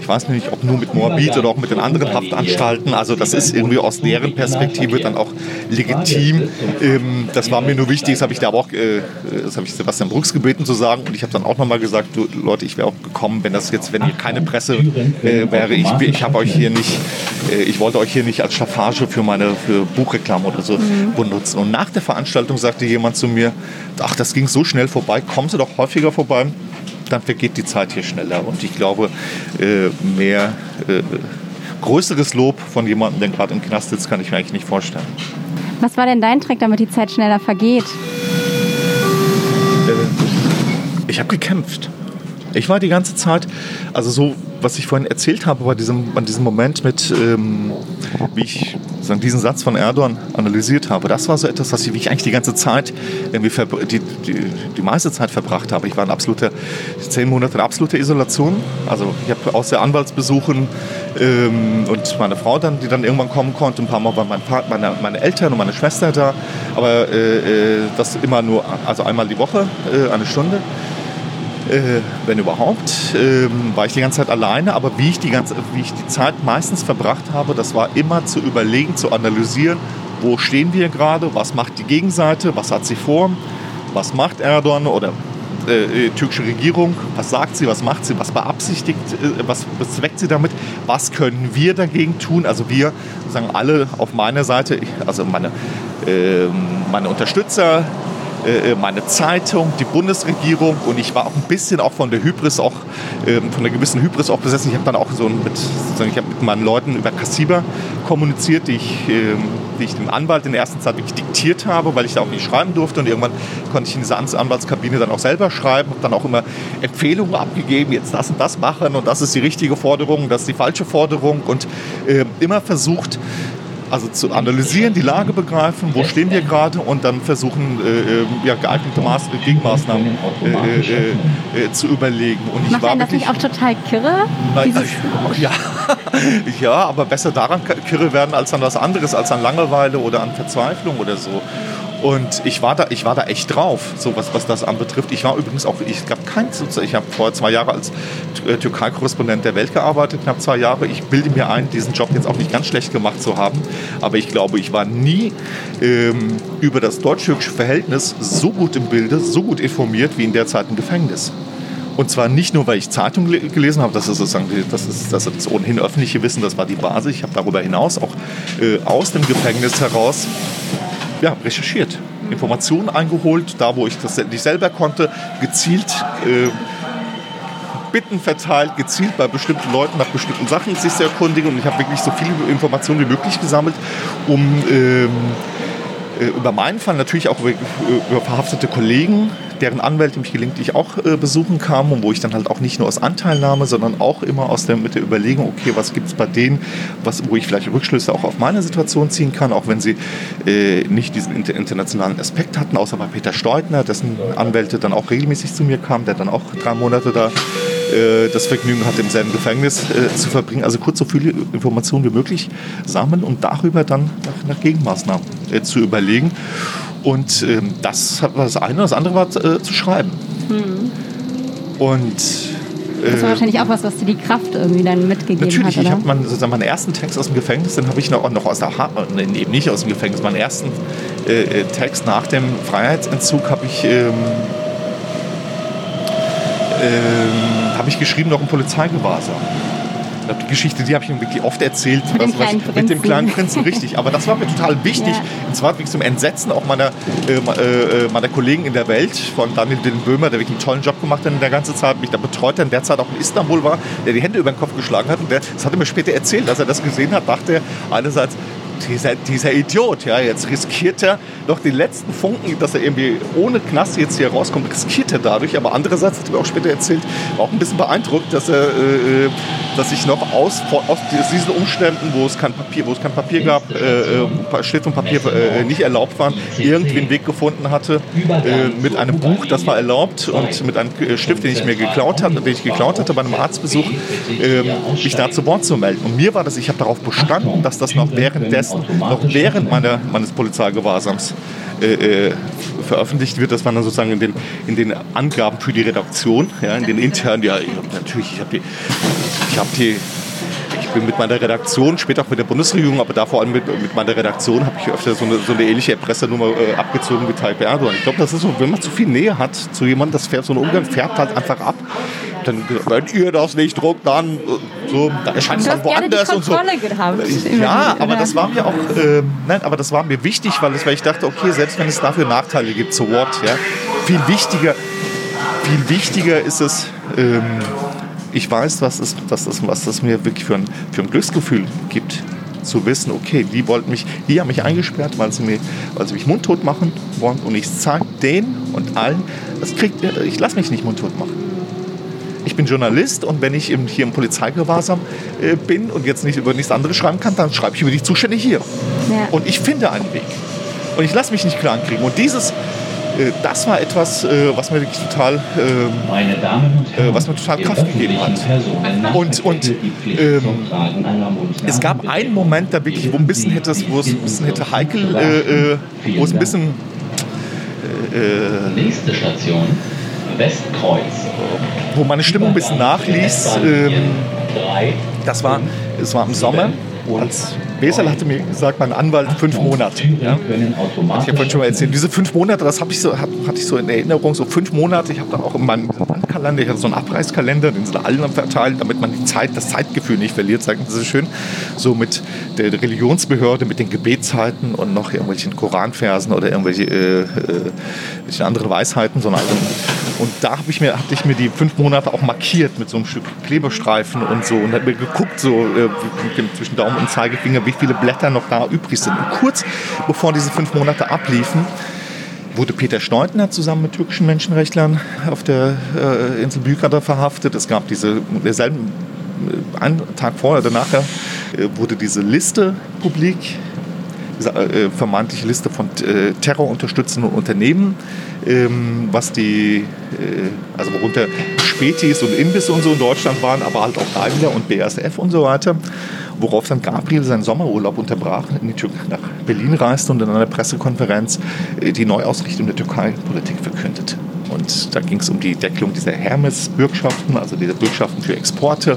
ich weiß nicht, ob nur mit Moabit oder auch mit den anderen Haftanstalten. Also das ist irgendwie aus deren Perspektive dann auch legitim. Ähm, das war mir nur wichtig, das habe ich da aber auch, äh, das habe ich Sebastian Brooks gebeten, gebeten zu sagen und ich habe dann auch nochmal gesagt, du, Leute, ich wäre auch gekommen, wenn das jetzt, wenn hier keine Presse äh, wäre, ich, ich habe euch hier nicht, äh, ich wollte euch hier nicht als Staffage für meine für Buchreklame oder so mhm. benutzen. Und nach der Veranstaltung sagte jemand zu mir, ach, das ging so schnell vorbei, kommen Sie doch häufiger vorbei, dann vergeht die Zeit hier schneller. Und ich glaube, äh, mehr äh, größeres Lob von jemandem, der gerade im Knast sitzt, kann ich mir eigentlich nicht vorstellen. Was war denn dein Trick, damit die Zeit schneller vergeht? Ich habe gekämpft. Ich war die ganze Zeit, also so, was ich vorhin erzählt habe, bei diesem, bei diesem Moment mit, ähm, wie ich sagen, diesen Satz von Erdogan analysiert habe, das war so etwas, was ich, wie ich eigentlich die ganze Zeit, irgendwie die, die, die meiste Zeit verbracht habe. Ich war in absoluter, zehn Monate in absoluter Isolation. Also ich habe außer Anwaltsbesuchen ähm, und meine Frau dann, die dann irgendwann kommen konnte, ein paar Mal waren mein Vater, meine, meine Eltern und meine Schwester da, aber äh, äh das immer nur, also einmal die Woche, äh, eine Stunde äh, wenn überhaupt, ähm, war ich die ganze Zeit alleine. Aber wie ich, die ganze, wie ich die Zeit meistens verbracht habe, das war immer zu überlegen, zu analysieren, wo stehen wir gerade, was macht die Gegenseite, was hat sie vor, was macht Erdogan oder äh, äh türkische Regierung, was sagt sie, was macht sie, was beabsichtigt, äh, was bezweckt sie damit, was können wir dagegen tun. Also wir, sagen alle auf meiner Seite, also meine, äh, meine Unterstützer, äh, meine Zeitung, die Bundesregierung und ich war auch ein bisschen auch von der Hybris, auch ähm, von einer gewissen Hybris auch besessen. Ich habe dann auch so mit, ich habe mit meinen Leuten über Kassiber kommuniziert, die ich, ähm, die ich dem Anwalt in der ersten Zeit wirklich diktiert habe, weil ich da auch nicht schreiben durfte und irgendwann konnte ich in dieser Anwaltskabine dann auch selber schreiben, habe dann auch immer Empfehlungen abgegeben, jetzt das und das machen und das ist die richtige Forderung, das ist die falsche Forderung und äh, immer versucht, also zu analysieren, die Lage begreifen, wo stehen wir gerade und dann versuchen, äh, äh ja, geeignete Maß Gegenmaßnahmen äh, äh, äh, zu überlegen. Und ich Macht war das nicht auch total kirre? Nein, ja, ja, aber besser daran kirre werden als an was anderes, als an Langeweile oder an Verzweiflung oder so. Und ich war da, ich war da echt drauf, so was, was das anbetrifft. Ich war übrigens auch, ich gab kein, ich habe vor zwei Jahren als äh, Türkei-Korrespondent der Welt gearbeitet, knapp zwei Jahre. Ich bilde mir ein, diesen Job jetzt auch nicht ganz schlecht gemacht zu haben. Aber ich glaube, ich war nie ähm, über das deutsch-türkische Verhältnis so gut im Bilde, so gut informiert wie in der Zeit im Gefängnis. Und zwar nicht nur, weil ich Zeitung gelesen habe, das ist sozusagen das, ist, das, ist ohnehin öffentliche Wissen, das war die Basis. Ich habe darüber hinaus auch äh, aus dem Gefängnis heraus ja, recherchiert, Informationen eingeholt, da wo ich das nicht selber konnte, gezielt äh, Bitten verteilt, gezielt bei bestimmten Leuten nach bestimmten Sachen sich zu erkundigen. Und ich habe wirklich so viele Informationen wie möglich gesammelt, um ähm, äh, über meinen Fall natürlich auch über, über verhaftete Kollegen deren Anwälte mich gelegentlich auch äh, besuchen kamen und wo ich dann halt auch nicht nur aus Anteilnahme, sondern auch immer aus der, mit der Überlegung, okay, was gibt es bei denen, was, wo ich vielleicht Rückschlüsse auch auf meine Situation ziehen kann, auch wenn sie äh, nicht diesen inter internationalen Aspekt hatten, außer bei Peter Steutner, dessen Anwälte dann auch regelmäßig zu mir kamen, der dann auch drei Monate da äh, das Vergnügen hatte, im selben Gefängnis äh, zu verbringen. Also kurz so viele Informationen wie möglich sammeln und darüber dann nach, nach Gegenmaßnahmen äh, zu überlegen. Und ähm, das war das eine. Das andere war äh, zu schreiben. Mhm. Und das war wahrscheinlich auch was, was dir die Kraft irgendwie dann mitgegeben natürlich, hat. Natürlich, ich habe meinen, sozusagen meinen ersten Text aus dem Gefängnis, den habe ich noch, noch aus der ha nee, eben nicht aus dem Gefängnis, meinen ersten äh, äh Text nach dem Freiheitsentzug habe ich ähm, ähm, habe ich geschrieben noch im Polizeigewahrsam glaube, die Geschichte, die habe ich ihm wirklich oft erzählt. Mit, was, dem, kleinen ich, mit dem kleinen Prinzen, richtig. Aber das war mir total wichtig. Ja. Und zwar wirklich zum Entsetzen auch meiner, äh, äh, meiner Kollegen in der Welt, von Daniel Böhmer, der wirklich einen tollen Job gemacht hat in der ganzen Zeit, mich da betreut, der in der Zeit auch in Istanbul war, der die Hände über den Kopf geschlagen hat. Und der, das hat er mir später erzählt, als er das gesehen hat, dachte er einerseits, dieser, dieser Idiot, ja, jetzt riskiert er noch den letzten Funken, dass er irgendwie ohne Knast jetzt hier rauskommt, riskiert er dadurch. Aber andererseits hat er mir auch später erzählt, war auch ein bisschen beeindruckt, dass er, äh, äh dass ich noch aus, aus diesen Umständen, wo es kein Papier, wo es kein Papier gab, äh, äh Schrift und Papier äh, nicht erlaubt waren, irgendwie einen Weg gefunden hatte äh, mit einem Buch, das war erlaubt und mit einem Stift, den ich mir geklaut hatte, den ich geklaut hatte bei einem Arztbesuch, ähm, mich da zu Wort zu melden. Und mir war das, ich habe darauf bestanden, dass das noch währenddessen währenddessen, noch während meiner, meines Polizeigewahrsams äh, äh, veröffentlicht wird, dass man dann sozusagen in den, in den Angaben für die Redaktion, ja, in den internen, ja, ich hab, natürlich, ich habe die, ich habe die, ich bin mit meiner Redaktion, später auch mit der Bundesregierung, aber da vor allem mit, mit meiner Redaktion habe ich öfter so eine, so eine ähnliche Erpressernummer äh, abgezogen wie Tayyip Erdogan. Ich glaube, das ist so, wenn man zu viel Nähe hat zu jemandem, das fährt so ein Umgang färbt halt einfach ab dann, wenn ihr das nicht druckt, dann so, dann erscheint es dann woanders und so. Gehabt, ja, aber das war mir auch, äh, nein, aber das war mir wichtig, weil, es, weil ich dachte, okay, selbst wenn es dafür Nachteile gibt, so what, ja, viel wichtiger, viel wichtiger ist es, ähm, ich weiß, was, ist, was, das, was das mir wirklich für ein, für ein Glücksgefühl gibt zu wissen, okay, die wollten mich, die haben mich eingesperrt, weil sie, mir, weil sie mich mundtot machen wollen und ich zeige denen und allen, das kriegt, ich lasse mich nicht mundtot machen ich bin Journalist und wenn ich im, hier im Polizeigewahrsam äh, bin und jetzt nicht über nichts anderes schreiben kann, dann schreibe ich über die Zustände hier. Ja. Und ich finde einen Weg. Und ich lasse mich nicht klar kriegen. Und dieses, äh, das war etwas, äh, was mir wirklich total, ähm, äh, was mir total Kraft gegeben hat. Und, und ähm, es gab einen Moment, da wirklich, wo ein bisschen hätte, wo es ein bisschen hätte heikel, äh, äh, wo es ein bisschen Nächste Station Westkreuz. Wo meine Stimmung ein bisschen nachließ. Ähm, das war, es war im Sommer, als Wesel hatte mir gesagt, mein Anwalt fünf Monate. Ja? Ich habe vorhin schon mal erzählt, diese fünf Monate, das hab ich so, hab, hatte ich so in Erinnerung, so fünf Monate. Ich habe da auch in meinem Wandkalender, ich hatte so einen Abreißkalender, den sie da allen verteilen, damit man die Zeit, das Zeitgefühl nicht verliert, sagen sie so schön. So mit der Religionsbehörde, mit den Gebetszeiten und noch irgendwelchen Koranversen oder irgendwelche äh, äh, welche andere Weisheiten. So eine alte. Und da habe ich mir, hatte ich mir die fünf Monate auch markiert mit so einem Stück Klebestreifen und so und habe mir geguckt, so äh, zwischen Daumen und Zeigefinger, wie viele Blätter noch da übrig sind. Und kurz bevor diese fünf Monate abliefen, wurde Peter Steutner zusammen mit türkischen Menschenrechtlern auf der äh, Insel Bükater verhaftet. Es gab diese, derselben, äh, einen Tag vorher oder nachher, äh, wurde diese Liste publik, äh, vermeintliche Liste von äh, terrorunterstützenden Unternehmen, ähm, was die, äh, also worunter Spätis und Imbisse und so in Deutschland waren, aber halt auch Daimler und BASF und so weiter. Worauf dann Gabriel seinen Sommerurlaub unterbrach, in die Tür nach Berlin reiste und in einer Pressekonferenz äh, die Neuausrichtung der Türkei-Politik verkündete. Und da ging es um die Deckelung dieser Hermes-Bürgschaften, also dieser Bürgschaften für Exporte.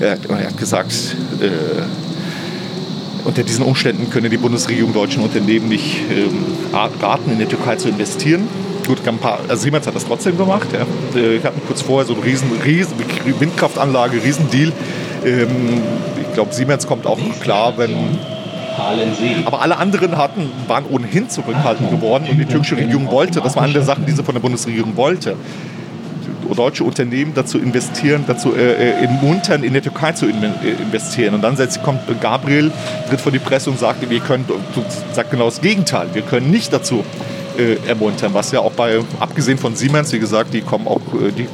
Er hat, er hat gesagt, äh, unter diesen Umständen könne die Bundesregierung deutschen Unternehmen nicht ähm, raten, in der Türkei zu investieren. Gut, paar, also Siemens hat das trotzdem gemacht. Ja. Äh, Wir hatten kurz vorher so eine riesen, riesen Windkraftanlage, Riesendeal. Ähm, ich glaube, Siemens kommt auch klar, wenn aber alle anderen hatten, waren ohnehin zurückhaltend geworden und die türkische Regierung wollte, das war eine der Sachen, die sie von der Bundesregierung wollte, deutsche Unternehmen dazu investieren, dazu äh, in Muntern in der Türkei zu äh, investieren. Und dann kommt Gabriel, tritt vor die Presse und sagt, wir können, sagt genau das Gegenteil, wir können nicht dazu äh, ermuntern, was ja auch bei, abgesehen von Siemens, wie gesagt, die kommen auch, äh, die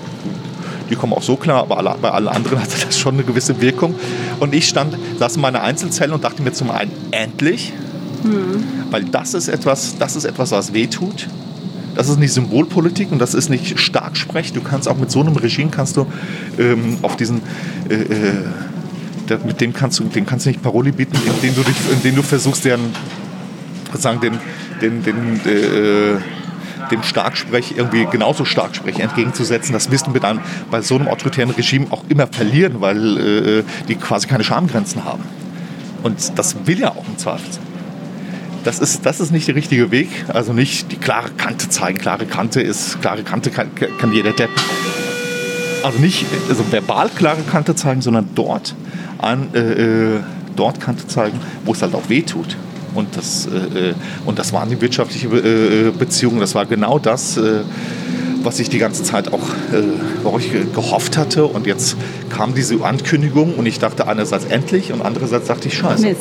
die kommen auch so klar, aber alle, bei allen anderen hatte das schon eine gewisse Wirkung. Und ich stand, saß in meiner Einzelzelle und dachte mir zum einen, endlich, weil das ist etwas, das ist etwas, was wehtut. Das ist nicht Symbolpolitik und das ist nicht Starksprech. Du kannst auch mit so einem Regime kannst du ähm, auf diesen äh, äh, mit dem kannst du, den kannst du nicht Paroli bieten, indem du dich, indem du versuchst, deren sozusagen den, den, den äh, dem Starksprech irgendwie genauso Starksprech entgegenzusetzen. Das wirst du einem, bei so einem autoritären Regime auch immer verlieren, weil äh, die quasi keine Schamgrenzen haben. Und das will ja auch im Zweifel sein. Das ist, das ist nicht der richtige Weg. Also nicht die klare Kante zeigen. Klare Kante ist, klare Kante kann, kann jeder Depp. Also nicht also verbal klare Kante zeigen, sondern dort, an, äh, äh, dort Kante zeigen, wo es halt auch weh tut. Und das, äh, äh, und das waren die wirtschaftlichen äh, äh, Beziehungen. Das war genau das, was ich die ganze Zeit auch äh, ich ge- gehofft hatte. Und jetzt kam diese Ankündigung und ich dachte einerseits endlich und andererseits dachte ich scheiße. Mist.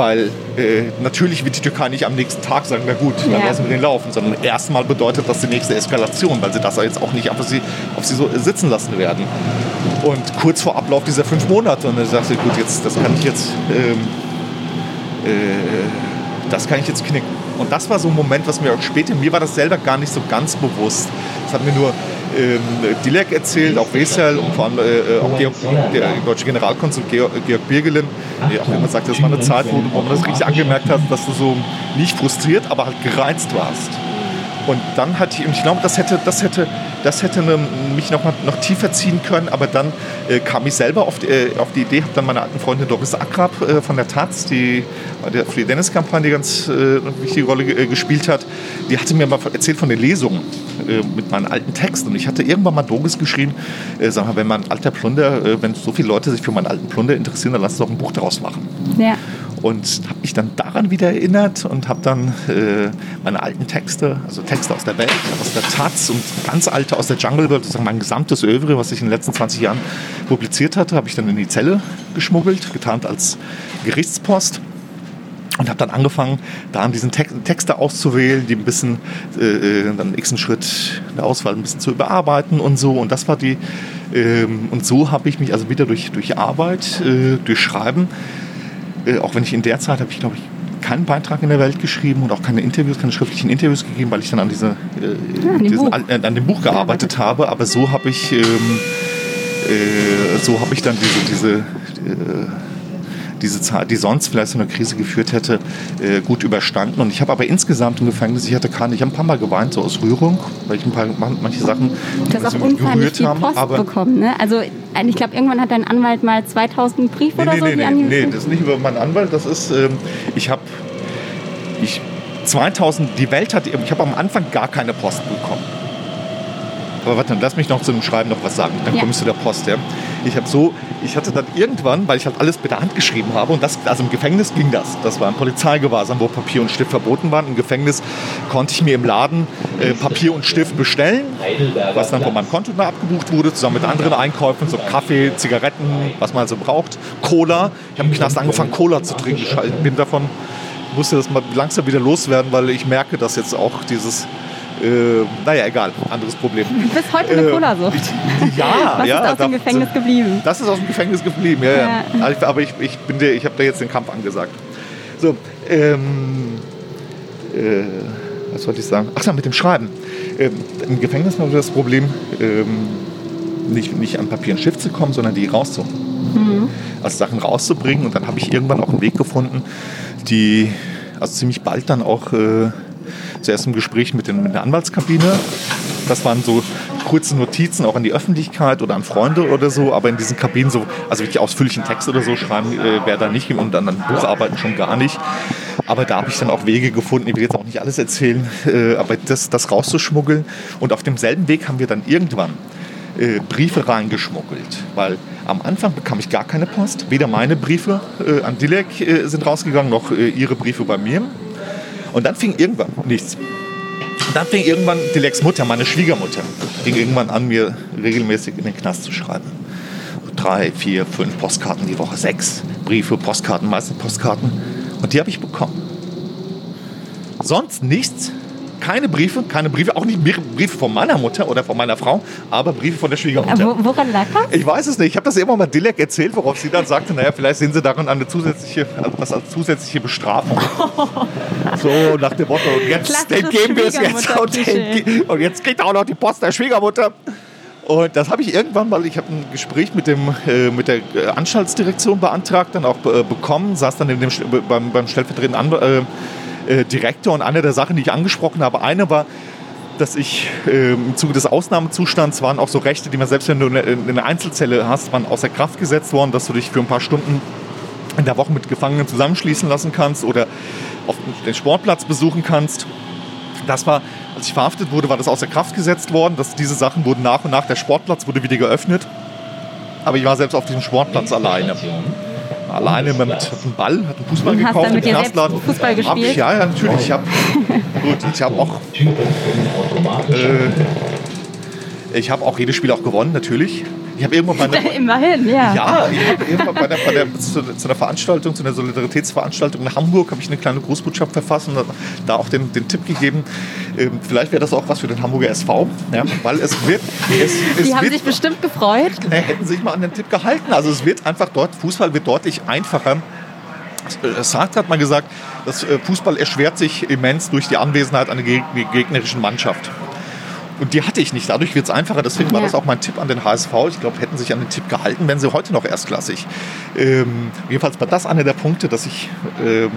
Weil äh, natürlich wird die Türkei nicht am nächsten Tag sagen, na gut, dann Ja. lassen wir den laufen, sondern erstmal bedeutet das die nächste Eskalation, weil sie das jetzt auch nicht einfach sie, auf sie so sitzen lassen werden. Und kurz vor Ablauf dieser fünf Monate, und dann sagte ich, gut, jetzt, das kann ich jetzt, ähm, äh, das kann ich jetzt knicken. Und das war so ein Moment, was mir auch später, mir war das selber gar nicht so ganz bewusst. Das hat mir nur Dilek erzählt, auch Wesel und vor allem äh, äh, auch Georg, der deutsche Generalkonsul Georg, Georg Birgelen, der auch immer sagte, das war eine Zeit, wo, wo man das richtig angemerkt hat, dass du so nicht frustriert, aber halt gereizt warst. Und dann hatte ich, und ich glaube, das hätte, das hätte, das hätte mich noch, mal, noch tiefer ziehen können, aber dann äh, kam ich selber auf die, äh, auf die Idee, habe dann meine alten Freundin Doris Akrab äh, von der Taz, die der Free Dennis Kampagne ganz äh, wichtige Rolle äh, gespielt hat, die hatte mir mal erzählt von den Lesungen äh, mit meinen alten Texten. Und ich hatte irgendwann mal Doris geschrieben, sag mal, wenn mein alter Plunder, wenn so viele Leute sich für meinen alten Plunder interessieren, dann lass doch ein Buch daraus machen Ja. Und habe mich dann daran wieder erinnert und habe dann äh, meine alten Texte, also Texte aus der Welt, aus der Taz und ganz alte aus der Jungle World, sozusagen mein gesamtes Övre, was ich in den letzten 20 Jahren publiziert hatte, habe ich dann in die Zelle geschmuggelt, getarnt als Gerichtspost. Und habe dann angefangen, da an diesen Tex Texte auszuwählen, die ein bisschen, äh, äh, dann nächsten Schritt der Auswahl ein bisschen zu überarbeiten und so. Und das war die, ähm, und so habe ich mich also wieder durch, durch Arbeit, äh, durch Schreiben, auch wenn ich in der Zeit habe ich, glaube ich, keinen Beitrag in der Welt geschrieben und auch keine Interviews, keine schriftlichen Interviews gegeben, weil ich dann an, diese, äh, an dem diesen, Buch. Al- äh, an dem Buch gearbeitet habe. Aber so habe ich, ähm, äh, so habe ich dann diese, diese, äh, diese Zeit, die sonst vielleicht zu einer Krise geführt hätte, äh, gut überstanden. Und ich habe aber insgesamt im Gefängnis, ich hatte keine, ich habe ein paar Mal geweint, so aus Rührung, weil ich ein paar manche Sachen Du hast auch unheimlich viel haben, Post aber bekommen, ne? Also ich glaube, irgendwann hat dein Anwalt mal 2000 Briefe Nee, oder nee, so nee, nee, nee, das ist nicht über meinen Anwalt, das ist, ähm, ich habe, ich, 2000, die Welt hat, ich habe am Anfang gar keine Post bekommen. Aber warte, lass mich noch zu dem Schreiben noch was sagen, dann Ja. komme ich zu der Post. Ja. Ich habe so, ich hatte dann irgendwann, weil ich halt alles mit der Hand geschrieben habe und das, also im Gefängnis ging das. Das war ein Polizeigewahrsam, wo Papier und Stift verboten waren. Im Gefängnis konnte ich mir im Laden äh, Papier und Stift bestellen, was dann von meinem Konto dann abgebucht wurde, zusammen mit anderen Einkäufen, so Kaffee, Zigaretten, was man so braucht, Cola. Ich habe im Knast angefangen, Cola zu trinken. Ich bin davon, musste das mal langsam wieder loswerden, weil ich merke, dass jetzt auch dieses, äh, naja, egal, anderes Problem. Bis heute eine Äh, Cola-Sucht. Ja, Was ja. ist aus dem Gefängnis geblieben? Das ist aus dem Gefängnis geblieben, ja, ja. Ja. Aber ich- Aber ich, ich, bin der, ich habe da jetzt den Kampf angesagt. So, ähm, äh, was wollte ich sagen? Ach ja, mit dem Schreiben. Ähm, Im Gefängnis war das Problem, ähm, nicht, nicht an Papier und Stift zu kommen, sondern die rauszuholen. Also Sachen rauszubringen. Und dann habe ich irgendwann auch einen Weg gefunden, die, also ziemlich bald dann auch äh, zuerst im Gespräch mit, den, mit der Anwaltskabine. Das waren so kurze Notizen auch an die Öffentlichkeit oder an Freunde oder so, aber in diesen Kabinen so, also wirklich ausführlichen Text oder so schreiben äh, wäre da nicht und dann an Bucharbeiten schon gar nicht. Aber da habe ich dann auch Wege gefunden, ich will jetzt auch nicht alles erzählen, äh, aber das, das rauszuschmuggeln. Und auf demselben Weg haben wir dann irgendwann äh, Briefe reingeschmuggelt, weil am Anfang bekam ich gar keine Post. Weder meine Briefe äh, an Dilek äh, sind rausgegangen, noch äh, ihre Briefe bei mir. Und dann fing irgendwann nichts. Und dann fing irgendwann Dileks Mutter, meine Schwiegermutter, fing irgendwann an, mir regelmäßig in den Knast zu schreiben. Drei, vier, fünf Postkarten die Woche, sechs Briefe, Postkarten, meistens Postkarten. Und die habe ich bekommen. Sonst nichts. Keine Briefe, keine Briefe, auch nicht Briefe von meiner Mutter oder von meiner Frau, aber Briefe von der Schwiegermutter. Wo, woran lag das? Ich weiß es nicht. Ich habe das immer mal Dilek erzählt, worauf sie dann sagte, naja, vielleicht sehen sie darin eine zusätzliche, also das als zusätzliche Bestrafung. so nach dem Motto, jetzt den geben wir es jetzt und, den, und jetzt geht auch noch die Post der Schwiegermutter. Und das habe ich irgendwann mal, ich habe ein Gespräch mit, dem, äh, mit der äh, Anstaltsdirektion beantragt, dann auch äh, bekommen, saß dann in dem, beim, beim stellvertretenden An äh, äh, Direktor und eine der Sachen, die ich angesprochen habe, eine war, dass ich äh, im Zuge des Ausnahmezustands waren auch so Rechte, die man selbst wenn du eine, eine Einzelzelle hast, waren außer Kraft gesetzt worden, dass du dich für ein paar Stunden in der Woche mit Gefangenen zusammenschließen lassen kannst oder auf den Sportplatz besuchen kannst. Das war, als ich verhaftet wurde, war das außer Kraft gesetzt worden. Dass diese Sachen wurden nach und nach, der Sportplatz wurde wieder geöffnet. Aber ich war selbst auf diesem Sportplatz alleine. Alleine mit einem Ball, hat einen Fußball Und hast gekauft dann mit im Knastladen. Fußball Hab ich, gespielt? ja, ja, natürlich. Ich habe gut, ich habe auch äh, ich habe auch jedes Spiel auch gewonnen, natürlich. Ich habe irgendwann meine, Immerhin, ja. ja, ich habe irgendwann bei der, bei der, zu, zu einer Veranstaltung, zu einer Solidaritätsveranstaltung in Hamburg, habe ich eine kleine Grußbotschaft verfasst und da auch den, den Tipp gegeben, ähm, vielleicht wäre das auch was für den Hamburger SV, ja, weil es wird, es, es Die haben wird, sich bestimmt gefreut. äh, hätten sich mal an den Tipp gehalten. Also es wird einfach dort, Fußball wird deutlich einfacher. Äh, Sartre hat mal gesagt, dass äh, Fußball erschwert sich immens durch die Anwesenheit einer geg- gegnerischen Mannschaft. Und die hatte ich nicht. Dadurch wird es einfacher. Deswegen war Ja. das auch mein Tipp an den HSV. Ich glaube, hätten sich an den Tipp gehalten, wären sie heute noch erstklassig. Ähm, jedenfalls war das einer der Punkte, dass ich. Ähm,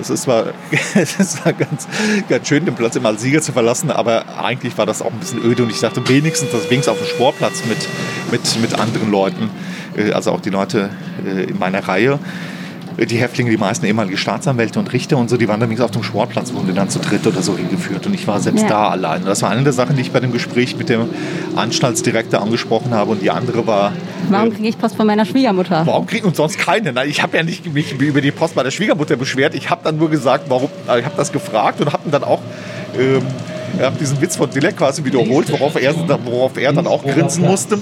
es ist zwar, es zwar ganz, ganz schön, den Platz immer als Sieger zu verlassen, aber eigentlich war das auch ein bisschen öde und ich dachte wenigstens, dass wenigstens auf dem Sportplatz mit, mit, mit anderen Leuten, äh, also auch die Leute äh, in meiner Reihe, die Häftlinge, die meisten ehemalige Staatsanwälte und Richter und so, die waren dann auf dem Sportplatz, wurden dann zu dritt oder so hingeführt und ich war selbst Ja. da allein. Das war eine der Sachen, die ich bei dem Gespräch mit dem Anstaltsdirektor angesprochen habe und die andere war, Warum äh, kriege ich Post von meiner Schwiegermutter? Warum kriegen uns sonst keine? Nein, ich habe ja nicht mich über die Post meiner Schwiegermutter beschwert. Ich habe dann nur gesagt, warum. äh, Ich habe das gefragt und habe dann auch ähm, ich hab diesen Witz von Dilek quasi wiederholt, worauf er, worauf er dann auch grinsen musste.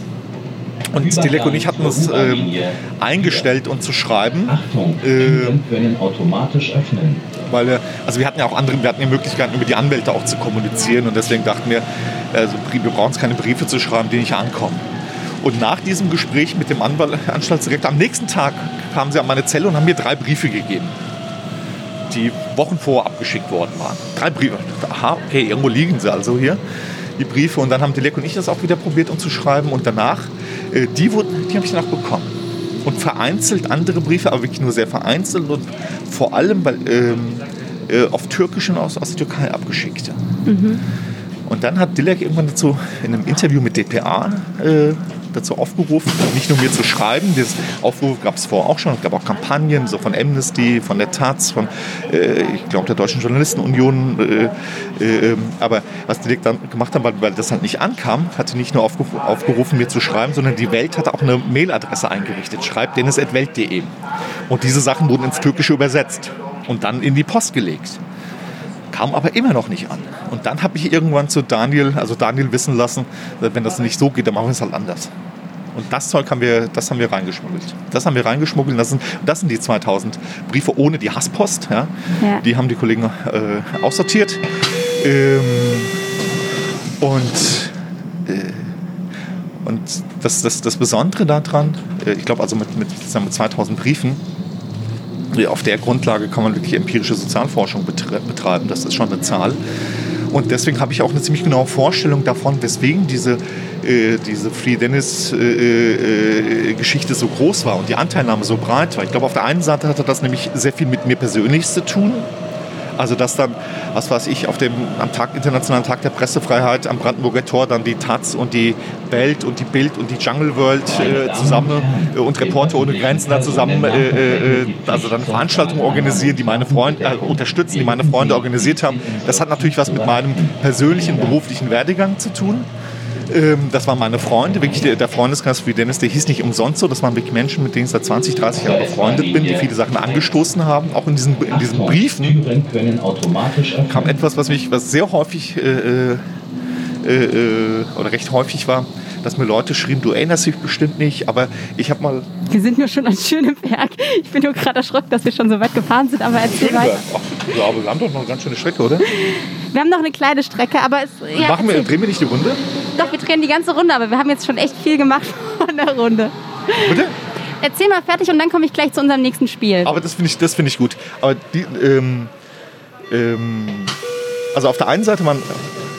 Und Dilek und ich hatten uns ähm, eingestellt, uns zu schreiben. Achtung, Türen können automatisch öffnen. weil wir, also wir hatten ja auch andere, wir hatten die Möglichkeit, über die Anwälte auch zu kommunizieren und deswegen dachten wir, also wir brauchen uns keine Briefe zu schreiben, die nicht ankommen. Und nach diesem Gespräch mit dem Anwalt, Anstaltsdirektor, am nächsten Tag kamen sie an meine Zelle und haben mir drei Briefe gegeben, die Wochen vorher abgeschickt worden waren. Drei Briefe. Aha, okay, irgendwo liegen sie also hier, die Briefe. Und dann haben Dilek und ich das auch wieder probiert, um zu schreiben. Und danach, äh, die, wurden- die habe ich danach bekommen. Und vereinzelt andere Briefe, aber wirklich nur sehr vereinzelt und vor allem weil, ähm, äh, auf Türkisch und aus, aus der Türkei abgeschickt. Und dann hat Dilek irgendwann dazu in einem Interview mit dpa äh, dazu aufgerufen, nicht nur mir zu schreiben, dieses Aufruf gab es vorher auch schon, es gab auch Kampagnen so von Amnesty, von der Taz, von, äh, ich glaube, der Deutschen Journalistenunion. Äh, äh, aber was die dann gemacht haben, weil, weil das halt nicht ankam, hatte nicht nur aufgerufen, aufgerufen, mir zu schreiben, sondern die Welt hatte auch eine Mailadresse eingerichtet, schreibdennis.welt.de. Und diese Sachen wurden ins Türkische übersetzt und dann in die Post gelegt kam aber immer noch nicht an. Und dann habe ich irgendwann zu Daniel, also Daniel wissen lassen, wenn das nicht so geht, dann machen wir es halt anders. Und das Zeug haben wir, das haben wir reingeschmuggelt. Das haben wir reingeschmuggelt. Das sind, das sind die 2000 Briefe ohne die Hasspost. Ja. Ja. Die haben die Kollegen äh, aussortiert. Ähm, und äh, und das, das, das Besondere daran, äh, ich glaube also mit, mit, wir, 2000 Briefen, auf der Grundlage kann man wirklich empirische Sozialforschung betre- betreiben. Das ist schon eine Zahl. Und deswegen habe ich auch eine ziemlich genaue Vorstellung davon, weswegen diese, äh, diese Free Dennis-Geschichte so groß war und die Anteilnahme so breit war. Ich glaube, auf der einen Seite hatte das nämlich sehr viel mit mir persönlich zu tun. Also dass dann, was weiß ich, auf dem am Tag, Internationalen Tag der Pressefreiheit am Brandenburger Tor dann die Taz und die Welt und die Bild und die Jungle World äh, zusammen äh, und Reporter ohne Grenzen da zusammen, äh, äh, also dann Veranstaltungen organisieren, die meine Freunde äh, unterstützen, die meine Freunde organisiert haben. Das hat natürlich was mit meinem persönlichen beruflichen Werdegang zu tun. Ähm, das waren meine Freunde, wirklich der, der Freundeskreis wie Dennis, der hieß nicht umsonst so. Das waren wirklich Menschen, mit denen ich seit 20, 30 Jahren befreundet bin, die viele Sachen angestoßen haben. Auch in diesen, in diesen Briefen kam etwas, was mich, was sehr häufig äh, äh, äh, oder recht häufig war, dass mir Leute schrieben, du erinnerst dich bestimmt nicht, aber ich habe mal Wir sind nur schon an Schöneberg. Ich bin nur gerade erschrocken, dass wir schon so weit gefahren sind, aber erzähl weiter. Ach, ja, aber wir haben doch noch eine ganz schöne Strecke, oder? Wir haben noch eine kleine Strecke, aber es, ja, Machen wir, drehen wir nicht die Runde? Doch, wir drehen die ganze Runde, aber wir haben jetzt schon echt viel gemacht von der Runde. Bitte? Erzähl mal fertig und dann komme ich gleich zu unserem nächsten Spiel. Aber das finde ich, das finde ich gut. Aber die, ähm, ähm, also auf der einen Seite man,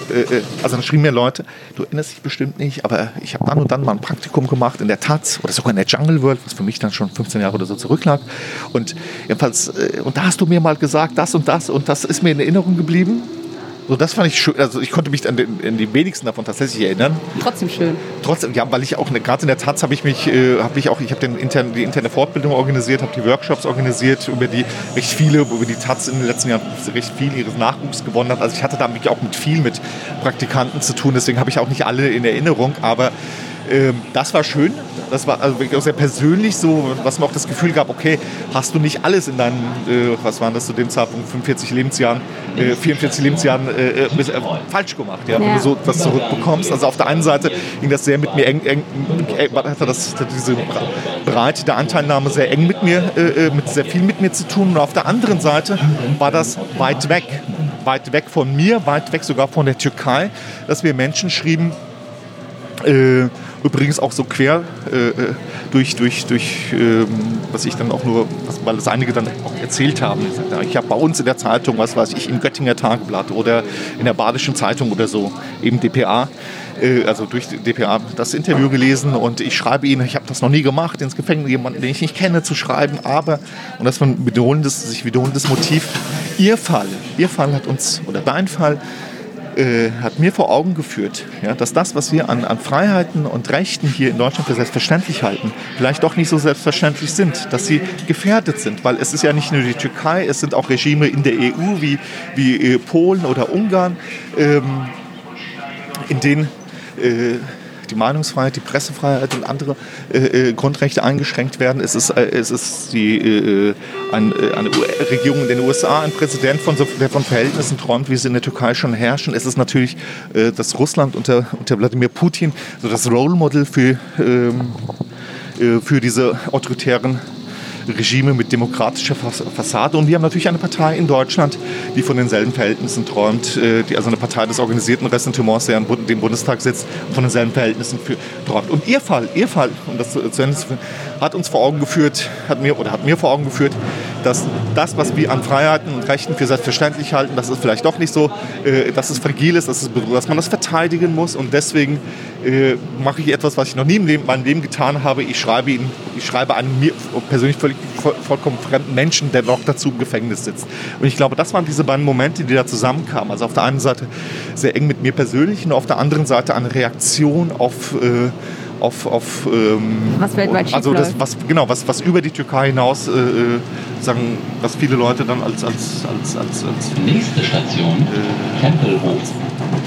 äh, äh, also dann schrieben mir Leute, du erinnerst dich bestimmt nicht, aber ich habe dann und dann mal ein Praktikum gemacht in der Taz oder sogar in der Jungle World, was für mich dann schon 15 Jahre oder so zurücklag. Und jedenfalls, äh, und da hast du mir mal gesagt, das und das und das ist mir in Erinnerung geblieben. So, das fand ich schön. Also ich konnte mich an, den, an die wenigsten davon tatsächlich erinnern. Trotzdem schön. Trotzdem, ja, weil ich auch gerade in der Taz habe ich mich, äh, habe ich auch, ich habe intern, die interne Fortbildung organisiert, habe die Workshops organisiert, über die recht viele, über die Taz in den letzten Jahren recht viel ihres Nachwuchs gewonnen hat. Also ich hatte da auch mit viel mit Praktikanten zu tun, deswegen habe ich auch nicht alle in Erinnerung, aber das war schön. Das war also wirklich auch sehr persönlich so, was mir auch das Gefühl gab, okay, hast du nicht alles in deinen, äh, was waren das zu dem Zeitpunkt, 45 Lebensjahren, äh, 44 Lebensjahren äh, äh, äh, falsch gemacht, ja, wenn Ja. du so was zurückbekommst. Also auf der einen Seite ging das sehr mit mir eng, eng äh, hatte das hatte diese Breite der Anteilnahme sehr eng mit mir, mit sehr viel mit mir zu tun. Und auf der anderen Seite war das weit weg, weit weg von mir, weit weg sogar von der Türkei, dass wir Menschen schrieben, übrigens auch so quer äh, äh, durch, durch, durch ähm, was ich dann auch nur, was, weil es einige dann auch erzählt haben. Ich habe bei uns in der Zeitung, was weiß ich, im Göttinger Tageblatt oder in der Badischen Zeitung oder so, eben dpa, äh, also durch dpa das Interview gelesen und ich schreibe ihnen, ich habe das noch nie gemacht, ins Gefängnis jemanden, den ich nicht kenne, zu schreiben, aber, und das war ein wiederholendes, sich wiederholendes Motiv, ihr Fall, ihr Fall hat uns, oder dein Fall, äh, hat mir vor Augen geführt, ja, dass das, was wir an, an Freiheiten und Rechten hier in Deutschland für selbstverständlich halten, vielleicht doch nicht so selbstverständlich sind, dass sie gefährdet sind, weil es ist ja nicht nur die Türkei, es sind auch Regime in der EU wie, wie äh, Polen oder Ungarn, ähm, in denen äh, die Meinungsfreiheit, die Pressefreiheit und andere äh, äh, Grundrechte eingeschränkt werden. Es ist, äh, es ist die, äh, ein, äh, eine Regierung in den USA, ein Präsident, von der von Verhältnissen träumt, wie sie in der Türkei schon herrschen. Es ist natürlich äh, das Russland unter, unter Wladimir Putin, so das Role Model für, ähm, äh, für diese autoritären Regime mit demokratischer Fas- Fassade. Und wir haben natürlich eine Partei in Deutschland, die von denselben Verhältnissen träumt, äh, die, also eine Partei des organisierten Ressentiments, der im Bundestag sitzt, von denselben Verhältnissen für, träumt. Und ihr Fall, ihr Fall, um das zu, Ende zu führen, hat uns vor Augen geführt, hat mir oder hat mir vor Augen geführt, dass das, was wir an Freiheiten und Rechten für selbstverständlich halten, dass es vielleicht doch nicht so, äh, dass es fragil ist, dass, es, dass man das verteidigen muss. Und deswegen äh, mache ich etwas, was ich noch nie Leben, meinem Leben getan habe. Ich schreibe ihn, ich schreibe einen mir persönlich völlig, voll, vollkommen fremden Menschen, der noch dazu im Gefängnis sitzt. Und ich glaube, das waren diese beiden Momente, die da zusammenkamen. Also auf der einen Seite sehr eng mit mir persönlich und auf der anderen Seite eine Reaktion auf, äh, auf, auf ähm, Was weltweit also das, was genau was, was über die Türkei hinaus äh, äh, sagen, was viele Leute dann als als als als, als Nächste Station, Tempelhof.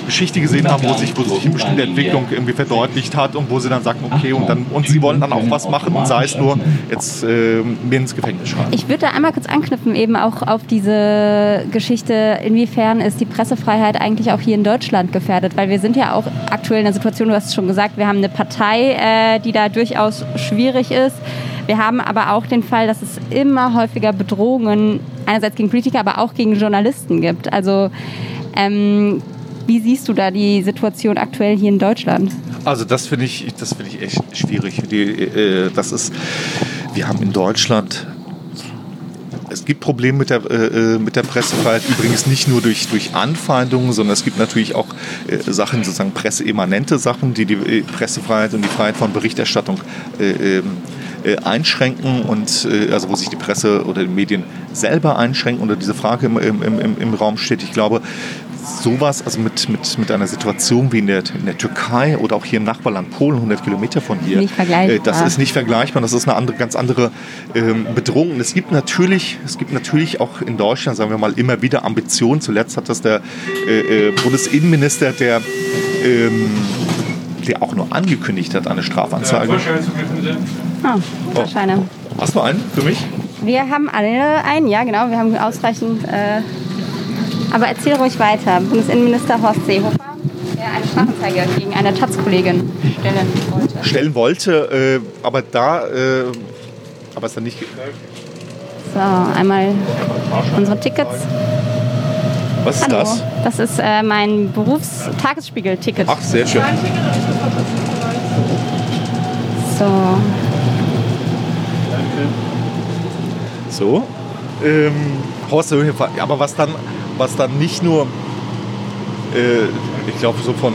Geschichte gesehen haben, wo sich, wo sich eine bestimmte Entwicklung irgendwie verdeutlicht hat und wo sie dann sagen, okay, und dann und sie wollen dann auch was machen und sei es nur jetzt äh, mir ins Gefängnis schreiben. Ich würde da einmal kurz anknüpfen, eben auch auf diese Geschichte, inwiefern ist die Pressefreiheit eigentlich auch hier in Deutschland gefährdet? Weil wir sind ja auch aktuell in einer Situation, du hast es schon gesagt, wir haben eine Partei, äh, die da durchaus schwierig ist. Wir haben aber auch den Fall, dass es immer häufiger Bedrohungen einerseits gegen Politiker, aber auch gegen Journalisten gibt. Also ähm, wie siehst du da die Situation aktuell hier in Deutschland? Also das finde ich, das finde ich echt schwierig. Die, äh, das ist, wir haben in Deutschland es gibt Probleme mit der, äh, mit der Pressefreiheit, übrigens nicht nur durch, durch Anfeindungen, sondern es gibt natürlich auch äh, Sachen, sozusagen presseemanente Sachen, die die äh, Pressefreiheit und die Freiheit von Berichterstattung äh, ähm, äh, einschränken und äh, also wo sich die Presse oder die Medien selber einschränken oder diese Frage im, im, im, im Raum steht. Ich glaube, sowas, also mit, mit, mit einer Situation wie in der, in der Türkei oder auch hier im Nachbarland Polen, 100 Kilometer von hier, Nicht vergleichbar. äh, das ist nicht vergleichbar. Das ist eine andere, ganz andere ähm, Bedrohung. Und es gibt natürlich, es gibt natürlich auch in Deutschland, sagen wir mal, immer wieder Ambitionen. Zuletzt hat das der äh, äh, Bundesinnenminister, der ähm, der auch nur angekündigt hat, eine Strafanzeige. Ah, Scheine. Hast du einen für mich? Wir haben alle einen, ja genau, wir haben ausreichend. Äh, aber erzähl ruhig weiter. Bundesinnenminister Horst Seehofer, der eine Strafanzeige gegen eine Taz-Kollegin stellen wollte. Stellen wollte, äh, aber da, äh, aber ist dann nicht. So, einmal unsere Tickets. Was ist Hallo. das? Das ist äh, mein Berufstagesspiegel-Ticket. Ach, sehr schön. So, So. Ähm, Horst Seehofer, aber was dann, was dann nicht nur, äh, ich glaube, so von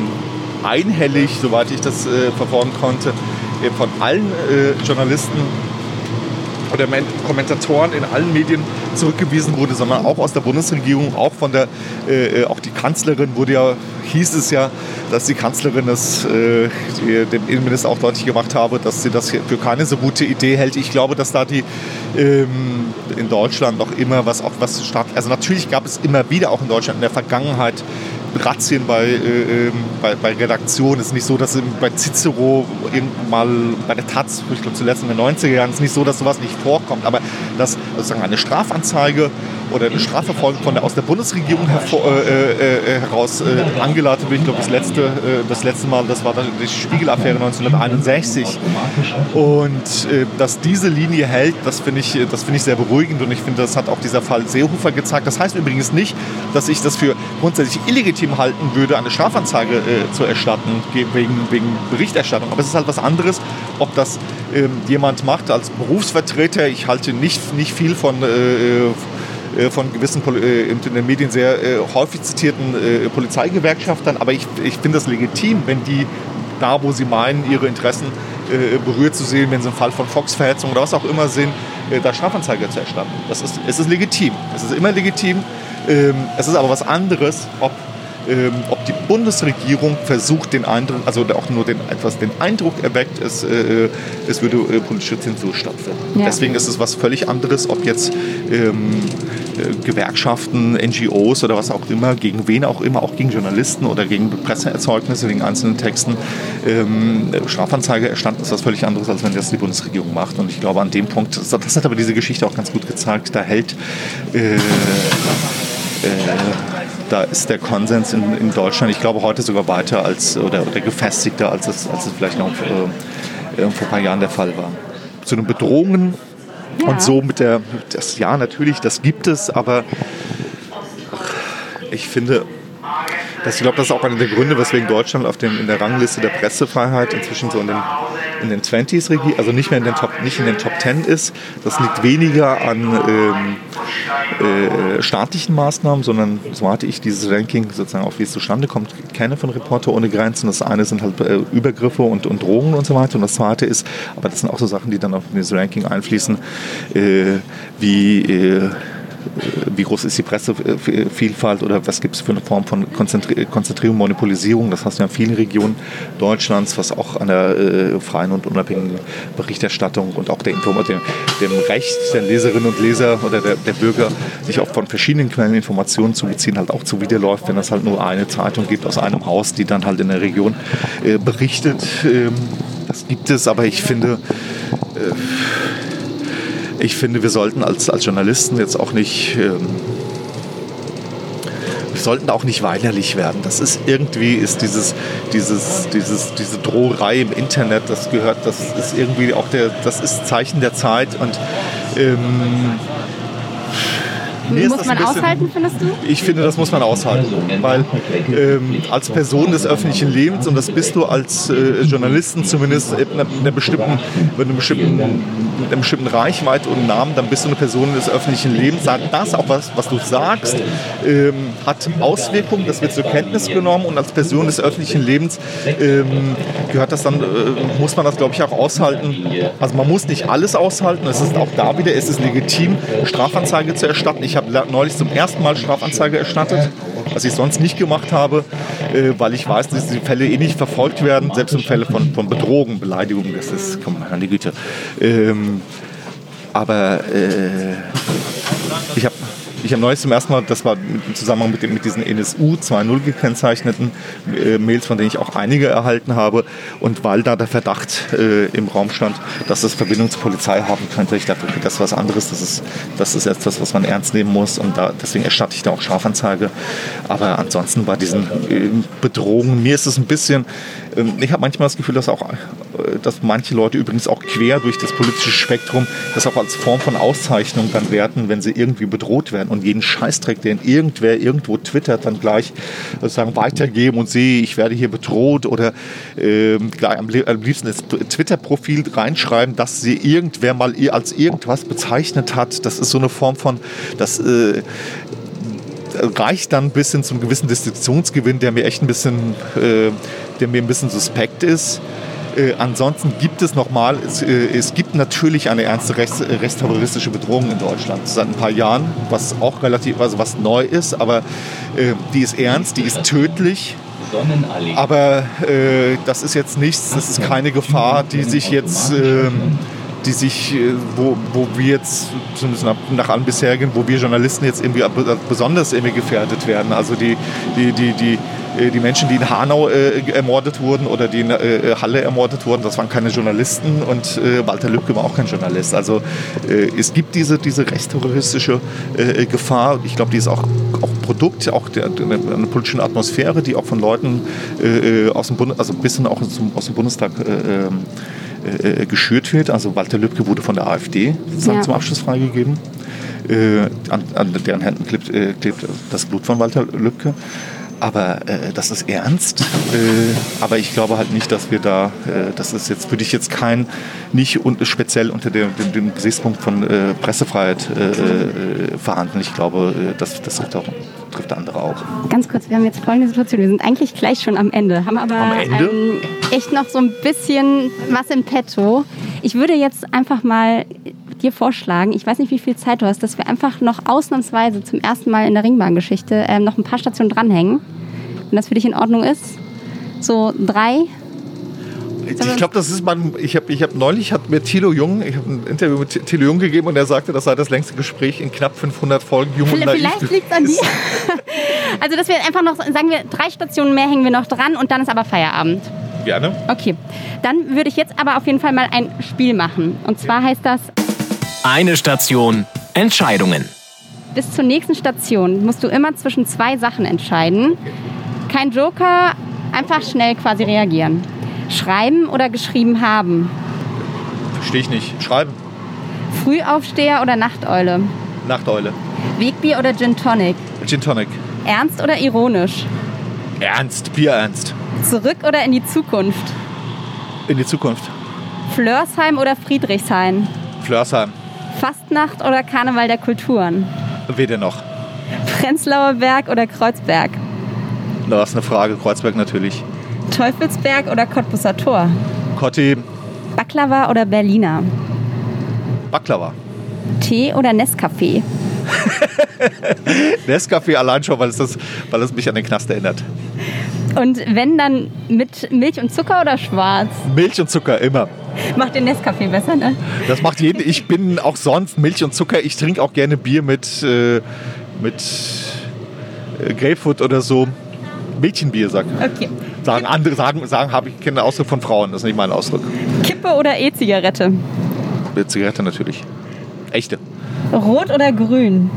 einhellig, soweit ich das äh, verfolgen konnte, äh, von allen äh, Journalisten oder Men- Kommentatoren in allen Medien zurückgewiesen wurde, sondern auch aus der Bundesregierung, auch von der, äh, äh, auch die Kanzlerin wurde ja, hieß es ja, dass die Kanzlerin das äh, dem Innenminister auch deutlich gemacht habe, dass sie das für keine so gute Idee hält. Ich glaube, dass da die ähm, in Deutschland noch immer was auch was stark, also natürlich gab es immer wieder auch in Deutschland in der Vergangenheit Razzien bei, äh, ähm, bei, bei Redaktionen. Es ist nicht so, dass bei Cicero mal bei der Taz, ich glaube zuletzt in den 90er Jahren, ist nicht so, dass sowas nicht vorkommt. Aber dass sozusagen eine Strafanzeige oder eine Strafverfolgung von der, aus der Bundesregierung hervor, äh, äh, heraus äh, angeleitet wird, ich glaube das letzte, äh, das letzte Mal, das war die Spiegelaffäre 1961. Und äh, dass diese Linie hält, das finde ich, das finde ich sehr beruhigend und ich finde, das hat auch dieser Fall Seehofer gezeigt. Das heißt übrigens nicht, dass ich das für grundsätzlich illegitim halten würde, eine Strafanzeige äh, zu erstatten ge- wegen, wegen Berichterstattung. Aber es ist halt was anderes, ob das ähm, jemand macht als Berufsvertreter. Ich halte nicht, nicht viel von äh, äh, von gewissen äh, in den Medien sehr äh, häufig zitierten äh, Polizeigewerkschaftern, aber ich, ich finde das legitim, wenn die da, wo sie meinen, ihre Interessen äh, berührt zu sehen, wenn sie einen Fall von Volksverhetzung oder was auch immer äh, da Strafanzeige zu erstatten. Das ist, es ist legitim. Es ist immer legitim. Ähm, es ist aber was anderes, ob ähm, ob die Bundesregierung versucht, den Eindruck, also auch nur den, etwas den Eindruck erweckt, es, äh, es würde äh, politische Zensur stattfinden. Ja. Deswegen ist es was völlig anderes, ob jetzt ähm, äh, Gewerkschaften, NGOs oder was auch immer, gegen wen auch immer, auch gegen Journalisten oder gegen Presseerzeugnisse, wegen einzelnen Texten ähm, Strafanzeige erstanden ist, was völlig anderes, als wenn das die Bundesregierung macht. Und ich glaube, an dem Punkt, das, das hat aber diese Geschichte auch ganz gut gezeigt, da hält äh, da ist der Konsens in, in Deutschland, ich glaube, heute sogar weiter als oder, oder gefestigter, als es, als es vielleicht noch äh, vor ein paar Jahren der Fall war. Zu den Bedrohungen Ja. und so mit der, das, ja, natürlich, das gibt es, aber ich finde, das, ich glaube, das ist auch einer der Gründe, weswegen Deutschland auf den, in der Rangliste der Pressefreiheit inzwischen so in den, in den 20s regiert, also nicht mehr in den Top, nicht in den Top 10 ist. Das liegt weniger an ähm, äh, staatlichen Maßnahmen, sondern so hatte ich dieses Ranking sozusagen auch, wie es zustande kommt, kenne von Reporter ohne Grenzen. Das eine sind halt äh, Übergriffe und, und Drogen und so weiter. Und das zweite ist, aber das sind auch so Sachen, die dann auf dieses Ranking einfließen, äh, wie äh, wie groß ist die Pressevielfalt oder was gibt es für eine Form von Konzentri Konzentrierung, Monopolisierung. Das hast du ja in vielen Regionen Deutschlands, was auch an der äh, freien und unabhängigen Berichterstattung und auch der Information, dem Recht der Leserinnen und Leser oder der, der Bürger, sich auch von verschiedenen Quellen Informationen zu beziehen, halt auch zuwiderläuft, wenn es halt nur eine Zeitung gibt aus einem Haus, die dann halt in der Region äh, berichtet. Ähm, das gibt es, aber ich finde, äh, ich finde, wir sollten als, als Journalisten jetzt auch nicht, ähm, wir sollten auch nicht weinerlich werden. Das ist irgendwie, ist dieses, dieses, dieses, diese Droherei im Internet, das gehört, das ist irgendwie auch der, das ist Zeichen der Zeit und ähm, mir muss man bisschen, aushalten, findest du? Ich finde, das muss man aushalten, weil ähm, als Person des öffentlichen Lebens, und das bist du als äh, Journalisten zumindest in einer, einer bestimmten, mit, einem bestimmten, mit einer bestimmten Reichweite und Namen, dann bist du eine Person des öffentlichen Lebens. Das, auch was, was du sagst, ähm, hat Auswirkungen, das wird zur Kenntnis genommen und als Person des öffentlichen Lebens ähm, gehört das dann, äh, muss man das, glaube ich, auch aushalten. Also man muss nicht alles aushalten, es ist auch da wieder, es ist legitim, Strafanzeige zu erstatten. Ich ich habe neulich zum ersten Mal Strafanzeige erstattet, was ich sonst nicht gemacht habe, äh, weil ich weiß, dass diese Fälle eh nicht verfolgt werden, selbst in Fälle von, von Bedrohung, Beleidigung, das ist, komm mal an die Güte. Ähm, aber äh, ich habe ich habe neulich zum ersten Mal, das war im Zusammenhang mit, mit diesen NSU 2.0 gekennzeichneten äh, Mails, von denen ich auch einige erhalten habe. Und weil da der Verdacht äh, im Raum stand, dass es Verbindung zur Polizei haben könnte, ich dachte, okay, das ist was anderes, das ist, das ist etwas, was man ernst nehmen muss. Und da, deswegen erstatte ich da auch Strafanzeige. Aber ansonsten bei diesen äh, Bedrohungen, mir ist es ein bisschen, ich habe manchmal das Gefühl, dass auch äh, dass manche Leute übrigens auch quer durch das politische Spektrum das auch als Form von Auszeichnung dann werten, wenn sie irgendwie bedroht werden und jeden Scheißdreck, den irgendwer irgendwo twittert, dann gleich sozusagen weitergeben und sehe, ich werde hier bedroht oder äh, gleich am, am liebsten das Twitter-Profil reinschreiben, dass sie irgendwer mal als irgendwas bezeichnet hat. Das ist so eine Form von, das äh, reicht dann bis hin zum gewissen Distinktionsgewinn, der mir echt ein bisschen, äh, der mir ein bisschen suspekt ist. Äh, ansonsten gibt es nochmal, es, äh, es gibt natürlich eine ernste rechts, äh, rechtsterroristische Bedrohung in Deutschland seit ein paar Jahren, was auch relativ, also was neu ist, aber äh, die ist ernst, die ist tödlich. Aber äh, das ist jetzt nichts, das ist keine Gefahr, die sich jetzt ähm, die sich, wo, wo wir jetzt, zumindest nach, allen bisherigen, wo wir Journalisten jetzt irgendwie besonders irgendwie gefährdet werden. Also die, die, die, die, äh, die Menschen, die in Hanau äh, ermordet wurden oder die in äh, Halle ermordet wurden, das waren keine Journalisten und äh, Walter Lübcke war auch kein Journalist. Also äh, es gibt diese, diese rechtsterroristische äh, Gefahr. Ich glaube, die ist auch, auch Produkt auch der, der, einer politischen Atmosphäre, die auch von Leuten aus dem Bund, also ein bisschen auch aus dem Bundestag ähm, geschürt wird. Also Walter Lübcke wurde von der AfD ja. zum Abschluss freigegeben. an, an, deren Händen klebt, klebt das Blut von Walter Lübcke. Aber äh, das ist ernst. Äh, aber ich glaube halt nicht, dass wir da, äh, das ist jetzt, würde ich jetzt kein, nicht und speziell unter dem, dem, dem Gesichtspunkt von äh, Pressefreiheit äh, äh, verhandeln. Ich glaube, das, das trifft, auch, trifft andere auch. Ganz kurz, wir haben jetzt folgende Situation. Wir sind eigentlich gleich schon am Ende, haben aber ähm, echt noch so ein bisschen was im Petto. Ich würde jetzt einfach mal dir vorschlagen, ich weiß nicht, wie viel Zeit du hast, dass wir einfach noch ausnahmsweise zum ersten Mal in der Ringbahngeschichte ähm, noch ein paar Stationen dranhängen. Wenn das für dich in Ordnung ist. So drei. Ich glaube, das ist man. Ich habe ich hab neulich hat mir Thilo Jung, ich habe ein Interview mit Thilo Jung gegeben und er sagte, das sei das längste Gespräch in knapp 500 Folgen. Jung vielleicht vielleicht liegt es an dir. also, dass wir einfach noch, sagen wir, drei Stationen mehr hängen wir noch dran und dann ist aber Feierabend. Gerne. Okay, dann würde ich jetzt aber auf jeden Fall mal ein Spiel machen. Und zwar heißt das eine Station Entscheidungen. Bis zur nächsten Station musst du immer zwischen zwei Sachen entscheiden. Kein Joker, einfach schnell quasi reagieren. Schreiben oder geschrieben haben? Verstehe ich nicht. Schreiben. Frühaufsteher oder Nachteule? Nachteule. Wegbier oder Gin Tonic? Gin Tonic. Ernst oder ironisch? Ernst, Bier ernst. Zurück oder in die Zukunft? In die Zukunft. Flörsheim oder Friedrichshain? Flörsheim. Fastnacht oder Karneval der Kulturen? Weder noch. Prenzlauer Berg oder Kreuzberg? Da ist eine Frage. Kreuzberg natürlich. Teufelsberg oder Cottbusser Tor? Cotti. Baklava oder Berliner? Baklava. Tee oder Nescafé? Nescafé allein schon, weil es, das, weil es mich an den Knast erinnert. Und wenn dann mit Milch und Zucker oder schwarz? Milch und Zucker immer. Macht den Nescafé besser, ne? Das macht jeden. Ich bin auch sonst Milch und Zucker. Ich trinke auch gerne Bier mit, äh, mit äh, Grapefruit oder so. Mädchenbier sagen. Okay. Sagen andere, sagen, sagen habe ich kenne den Ausdruck von Frauen. Das ist nicht mein Ausdruck. Kippe oder E-Zigarette? Zigarette natürlich. Echte. Rot oder grün?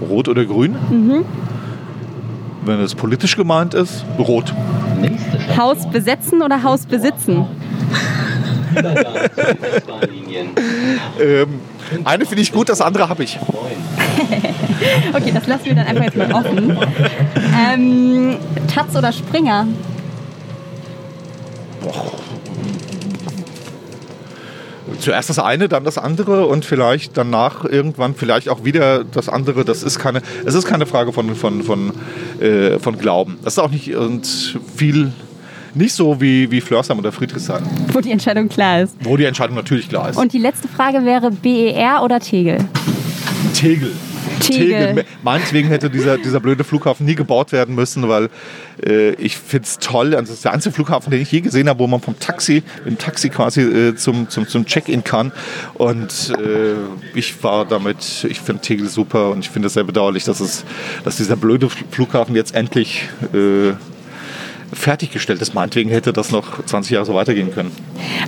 Rot oder grün? Mhm. Wenn es politisch gemeint ist, rot. Haus besetzen oder Haus besitzen? Ähm, eine finde ich gut, das andere habe ich. 9. Okay, das lassen wir dann einfach jetzt mal offen. Ähm, Taz oder Springer? Zuerst das eine, dann das andere und vielleicht danach irgendwann vielleicht auch wieder das andere. Das ist keine, es ist keine Frage von, von, von, äh, von Glauben. Das ist auch nicht und viel nicht so wie, wie Flörsheim oder Friedrichshain, Wo die Entscheidung klar ist. wo die Entscheidung natürlich klar ist. Und die letzte Frage wäre BER oder Tegel? Tegel. Tegel. Meinetwegen hätte dieser, dieser blöde Flughafen nie gebaut werden müssen, weil äh, ich finde es toll. Also das ist der einzige Flughafen, den ich je gesehen habe, wo man vom Taxi, dem Taxi quasi äh, zum, zum, zum Check-in kann. Und äh, ich war damit, ich finde Tegel super und ich finde es sehr bedauerlich, dass, es, dass dieser blöde Flughafen jetzt endlich äh, fertiggestellt ist. Meinetwegen hätte das noch 20 Jahre so weitergehen können.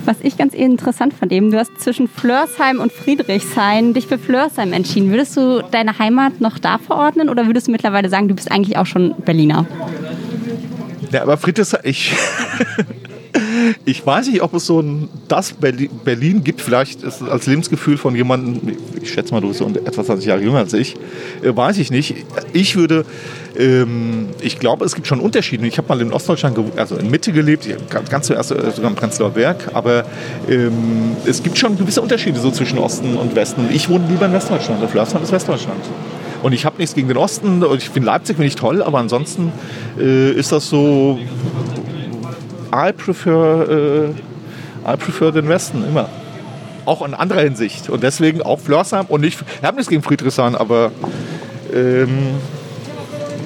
Was ich ganz interessant fand eben, du hast zwischen Flörsheim und Friedrichshain dich für Flörsheim entschieden. Würdest du deine Heimat noch da verordnen oder würdest du mittlerweile sagen, du bist eigentlich auch schon Berliner? Ja, aber Friedrichshain, ich, ich weiß nicht, ob es so ein das Berli- Berlin gibt. Vielleicht als Lebensgefühl von jemandem, ich schätze mal, du bist so etwa 20 Jahre jünger als ich, äh, weiß ich nicht. Ich würde, ähm, ich glaube, es gibt schon Unterschiede. Ich habe mal in Ostdeutschland, also in Mitte gelebt, ganz zuerst äh, sogar im Prenzlauer Berg, aber ähm, es gibt schon gewisse Unterschiede so zwischen Osten und Westen. Ich wohne lieber in Westdeutschland. Der Flörsheim ist Westdeutschland. Und ich habe nichts gegen den Osten. Und ich finde Leipzig finde ich toll, aber ansonsten äh, ist das so. I prefer, äh, I prefer den Westen immer. Auch in anderer Hinsicht. Und deswegen auch Flörsheim und nicht. Ich habe nichts gegen Friedrichshain, aber ähm,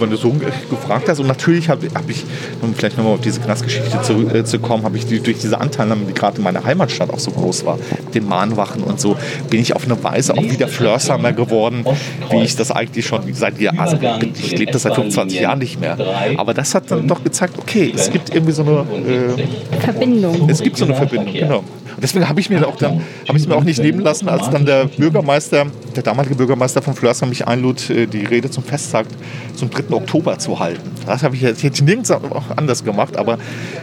wenn du so gefragt hast, und natürlich habe hab ich, um vielleicht nochmal auf diese Knastgeschichte zu, äh, zu kommen, habe ich die, durch diese Anteilnahme, die gerade in meiner Heimatstadt auch so groß war, mit den Mahnwachen und so, bin ich auf eine Weise auch wieder Flörsheimer geworden, wie ich das eigentlich schon seit Jahren, also ich lebe das seit 25 Jahren nicht mehr. Aber das hat dann doch gezeigt, okay, es gibt irgendwie so eine, äh, Verbindung. es gibt so eine Verbindung, genau. Und deswegen habe ich mir auch dann, habe ich es mir auch nicht nehmen lassen, als dann der Bürgermeister, der damalige Bürgermeister von Flörsheim mich einlud, äh, die Rede zum Festtag zum 3. Oktober zu halten. Das habe ich jetzt hätte ich nirgends anders gemacht, aber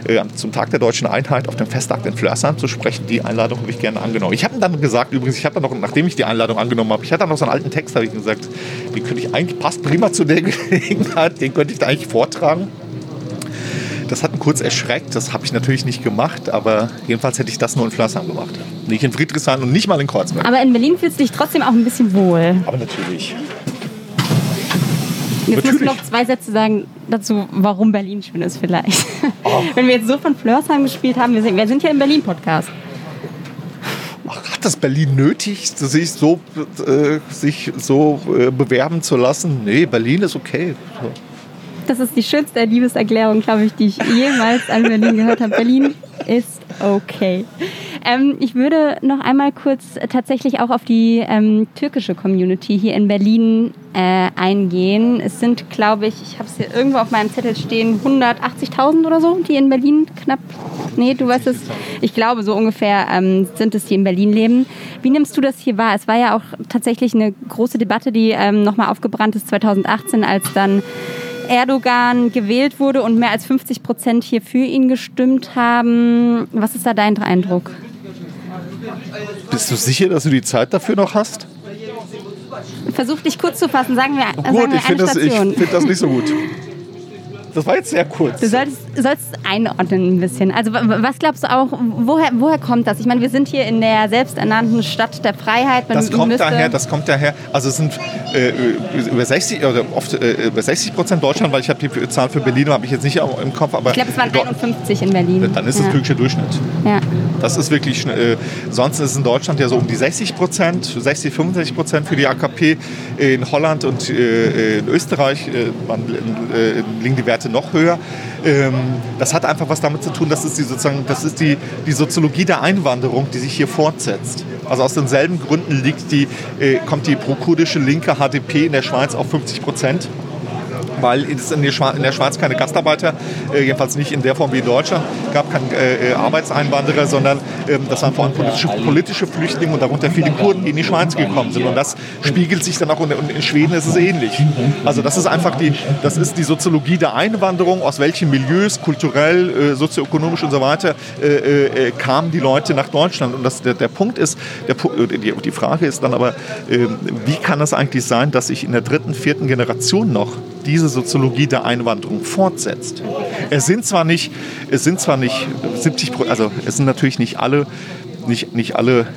äh, zum Tag der deutschen Einheit auf dem Festtag in Flörsheim zu sprechen, die Einladung habe ich gerne angenommen. Ich habe dann gesagt, übrigens, ich habe dann noch, nachdem ich die Einladung angenommen habe, ich hatte dann noch so einen alten Text, habe ich gesagt, den könnte ich eigentlich, passt prima zu der Gelegenheit, den könnte ich da eigentlich vortragen. Das hat ihn kurz erschreckt, das habe ich natürlich nicht gemacht, aber jedenfalls hätte ich das nur in Flörsheim gemacht. Nicht in Friedrichshain und nicht mal in Kreuzberg. Aber in Berlin fühlst du dich trotzdem auch ein bisschen wohl. Aber natürlich. Jetzt musst du Natürlich. noch zwei Sätze sagen dazu, warum Berlin schön ist vielleicht. Oh. Wenn wir jetzt so von Flörsheim gespielt haben, wir sind, wir sind ja im Berlin-Podcast. Hat das Berlin nötig, sich so, äh, sich so äh, bewerben zu lassen? Nee, Berlin ist okay. Das ist die schönste Liebeserklärung, glaube ich, die ich jemals an Berlin gehört habe. Berlin ist okay. Ähm, ich würde noch einmal kurz tatsächlich auch auf die ähm, türkische Community hier in Berlin äh, eingehen. Es sind, glaube ich, ich habe es hier irgendwo auf meinem Zettel stehen, 180.000 oder so, die in Berlin knapp. Nee, du weißt es. Ich glaube, so ungefähr ähm, sind es, die in Berlin leben. Wie nimmst du das hier wahr? Es war ja auch tatsächlich eine große Debatte, die ähm, nochmal aufgebrannt ist 2018, als dann Erdogan gewählt wurde und mehr als 50 Prozent hier für ihn gestimmt haben. Was ist da dein Eindruck? Bist du sicher, dass du die Zeit dafür noch hast? Versuch dich kurz zu fassen. Sagen wir, Gut, sagen wir ich finde das, ich find das nicht so gut. Das war jetzt sehr kurz. Du solltest sollst einordnen ein bisschen. Also wa- was glaubst du auch, woher, woher kommt das? Ich meine, wir sind hier in der selbsternannten Stadt der Freiheit. Man Das kommt daher, das kommt daher, also es sind äh, über 60 oder oft äh, über 60 Prozent Deutschland, weil ich habe die Zahl für Berlin habe ich jetzt nicht im Kopf, aber ich glaube, es waren dort- 51 in Berlin. dann ist es ja. türkischer Durchschnitt. Ja. Das ist wirklich, äh, sonst ist es in Deutschland ja so um die 60 Prozent, 60, 65 Prozent für die AKP. In Holland und äh, in Österreich äh, man, äh, liegen die Werte noch höher. Ähm, das hat einfach was damit zu tun, das ist die, sozusagen, das ist die, die Soziologie der Einwanderung, die sich hier fortsetzt. Also aus denselben Gründen liegt die, äh, kommt die pro-kurdische linke HDP in der Schweiz auf 50 Prozent weil es in der, Schweiz, keine Gastarbeiter, äh, jedenfalls nicht in der Form wie in Deutschland, gab keine äh, äh, Arbeitseinwanderer, sondern ähm, das waren vor allem politische, politische Flüchtlinge und darunter viele Kurden, die in die Schweiz gekommen sind. Und das spiegelt sich dann auch in, und in Schweden ist es ähnlich. Also das ist einfach die, das ist die Soziologie der Einwanderung, aus welchen Milieus, kulturell, sozioökonomisch und so weiter, kamen die Leute nach Deutschland. Und das, der, der Punkt ist, der, die, Frage ist dann aber, ähm, wie kann es eigentlich sein, dass sich in der dritten, vierten Generation noch diese Soziologie der Einwanderung fortsetzt. Es sind zwar nicht, es sind zwar nicht 70, Pro- also es sind natürlich nicht alle, nicht, nicht alle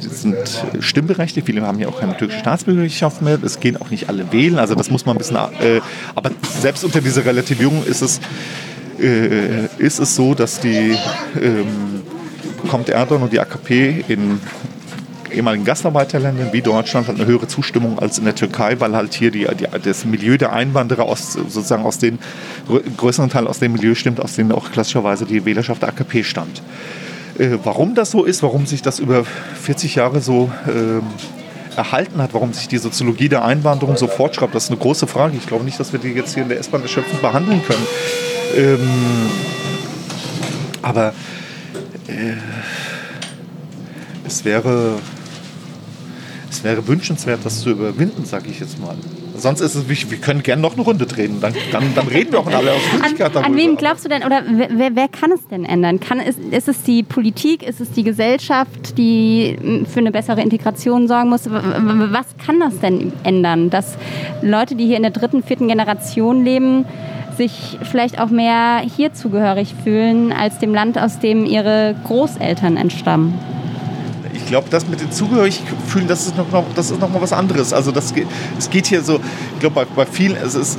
sind stimmberechtigt. Viele haben ja auch keine türkische Staatsbürgerschaft mehr. Es gehen auch nicht alle wählen. Also das muss man ein bisschen, äh, aber selbst unter dieser Relativierung ist es, äh, ist es so, dass die ähm, kommt Erdogan und die AKP in ehemaligen Gastarbeiterländern wie Deutschland hat eine höhere Zustimmung als in der Türkei, weil halt hier die, die, das Milieu der Einwanderer aus, sozusagen aus grö- größeren Teil aus dem Milieu stimmt, aus dem auch klassischerweise die Wählerschaft der AKP stammt. Äh, warum das so ist, warum sich das über 40 Jahre so ähm, erhalten hat, warum sich die Soziologie der Einwanderung so fortschreibt, das ist eine große Frage. Ich glaube nicht, dass wir die jetzt hier in der S-Bahn erschöpfend behandeln können. Ähm, aber äh, es wäre, es wäre wünschenswert, das zu überwinden, sage ich jetzt mal. Sonst ist es wichtig, wir können gerne noch eine Runde drehen. Dann, dann, dann reden wir auch in aller An, Ausführlichkeit darüber. an wen glaubst du denn, oder wer, wer, kann es denn ändern? Kann, ist, ist es die Politik, ist es die Gesellschaft, die mm, für eine bessere Integration sorgen muss? Was kann das denn ändern, dass Leute, die hier in der dritten, vierten Generation leben, sich vielleicht auch mehr hier zugehörig fühlen als dem Land, aus dem ihre Großeltern entstammen? Ich glaube, das mit den Zugehörigfühlen, das ist noch, noch, das ist noch mal was anderes. Also das es geht hier so, ich glaube, bei, bei vielen, es ist,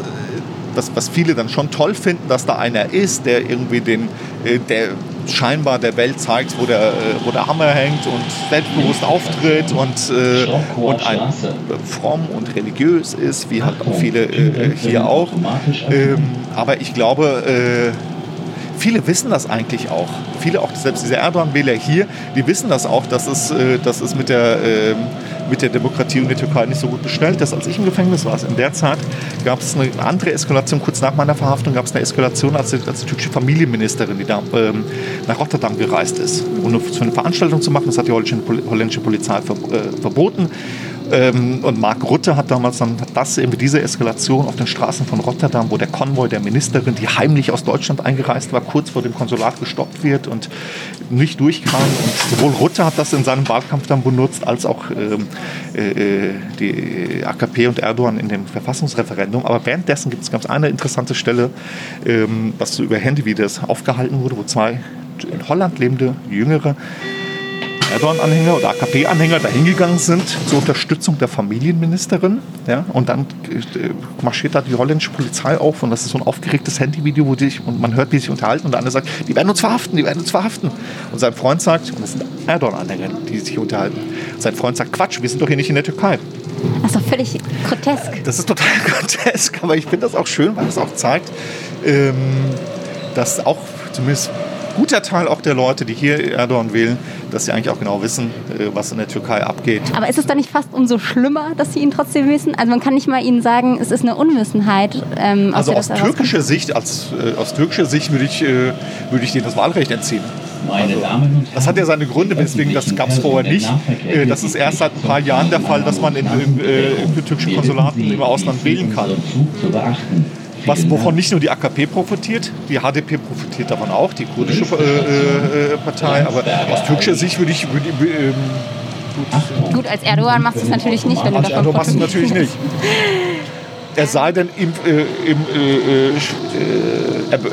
das, was viele dann schon toll finden, dass da einer ist, der irgendwie den, äh, der scheinbar der Welt zeigt, wo der, äh, wo der Hammer hängt und selbstbewusst auftritt und, äh, und ein fromm und religiös ist, wie halt auch viele äh, hier auch. Ähm, aber ich glaube, äh, viele wissen das eigentlich auch. Viele, auch selbst diese Erdogan-Wähler hier, die wissen das auch, dass es, äh, dass es mit, der, äh, mit der Demokratie in der Türkei nicht so gut bestellt ist. Als ich im Gefängnis war, in der Zeit gab es eine andere Eskalation. Kurz nach meiner Verhaftung gab es eine Eskalation, als die, als die türkische Familienministerin, die da ähm, nach Rotterdam gereist ist, um eine, eine Veranstaltung zu machen. Das hat die holländische, Pol- holländische Polizei äh, verboten. Ähm, und Mark Rutte hat damals dann das, eben diese Eskalation auf den Straßen von Rotterdam, wo der Konvoi der Ministerin, die heimlich aus Deutschland eingereist war, kurz vor dem Konsulat gestoppt wird und nicht durchkam. Und sowohl Rutte hat das in seinem Wahlkampf dann benutzt, als auch ähm, äh, die AKP und Erdogan in dem Verfassungsreferendum. Aber währenddessen gibt es ganz eine interessante Stelle, ähm, was so über Handy, wie das aufgehalten wurde, wo zwei in Holland lebende Jüngere Erdogan-Anhänger oder AKP-Anhänger dahin gegangen sind zur Unterstützung der Familienministerin. Ja, und dann äh, marschiert da die holländische Polizei auf und das ist so ein aufgeregtes Handyvideo, wo die sich, und man hört, wie sie sich unterhalten und der andere sagt, die werden uns verhaften, die werden uns verhaften. Und sein Freund sagt, und das sind Erdogan-Anhänger, die sich unterhalten. Und sein Freund sagt, Quatsch, wir sind doch hier nicht in der Türkei. Das ist doch völlig grotesk. Das ist total grotesk, aber ich finde das auch schön, weil es auch zeigt, ähm, dass auch zumindest guter Teil auch der Leute, die hier Erdogan wählen, dass sie eigentlich auch genau wissen, äh, was in der Türkei abgeht. Aber ist es dann nicht fast umso schlimmer, dass sie ihn trotzdem wissen? Also man kann nicht mal ihnen sagen, es ist eine Unwissenheit. Ähm, Also aus türkischer Sicht, als, äh, aus türkischer Sicht würde ich, äh, würde ich denen das Wahlrecht entziehen. Meine Damen und Herren, Das hat ja seine Gründe, weswegen das gab es vorher nicht. Äh, Das ist erst seit ein paar Jahren der Fall, dass man in, in, äh, in türkischen Konsulaten im Ausland wählen kann. Was, wovon nicht nur die AKP profitiert, die HDP profitiert davon auch, die kurdische äh, äh, Partei. Aber aus türkischer Sicht würde ich, würde, ich, ähm, Gut, als Erdogan machst du es natürlich nicht, wenn du als davon Erdogan machst du natürlich nicht. Er sei denn, im, äh, im, äh, äh, er,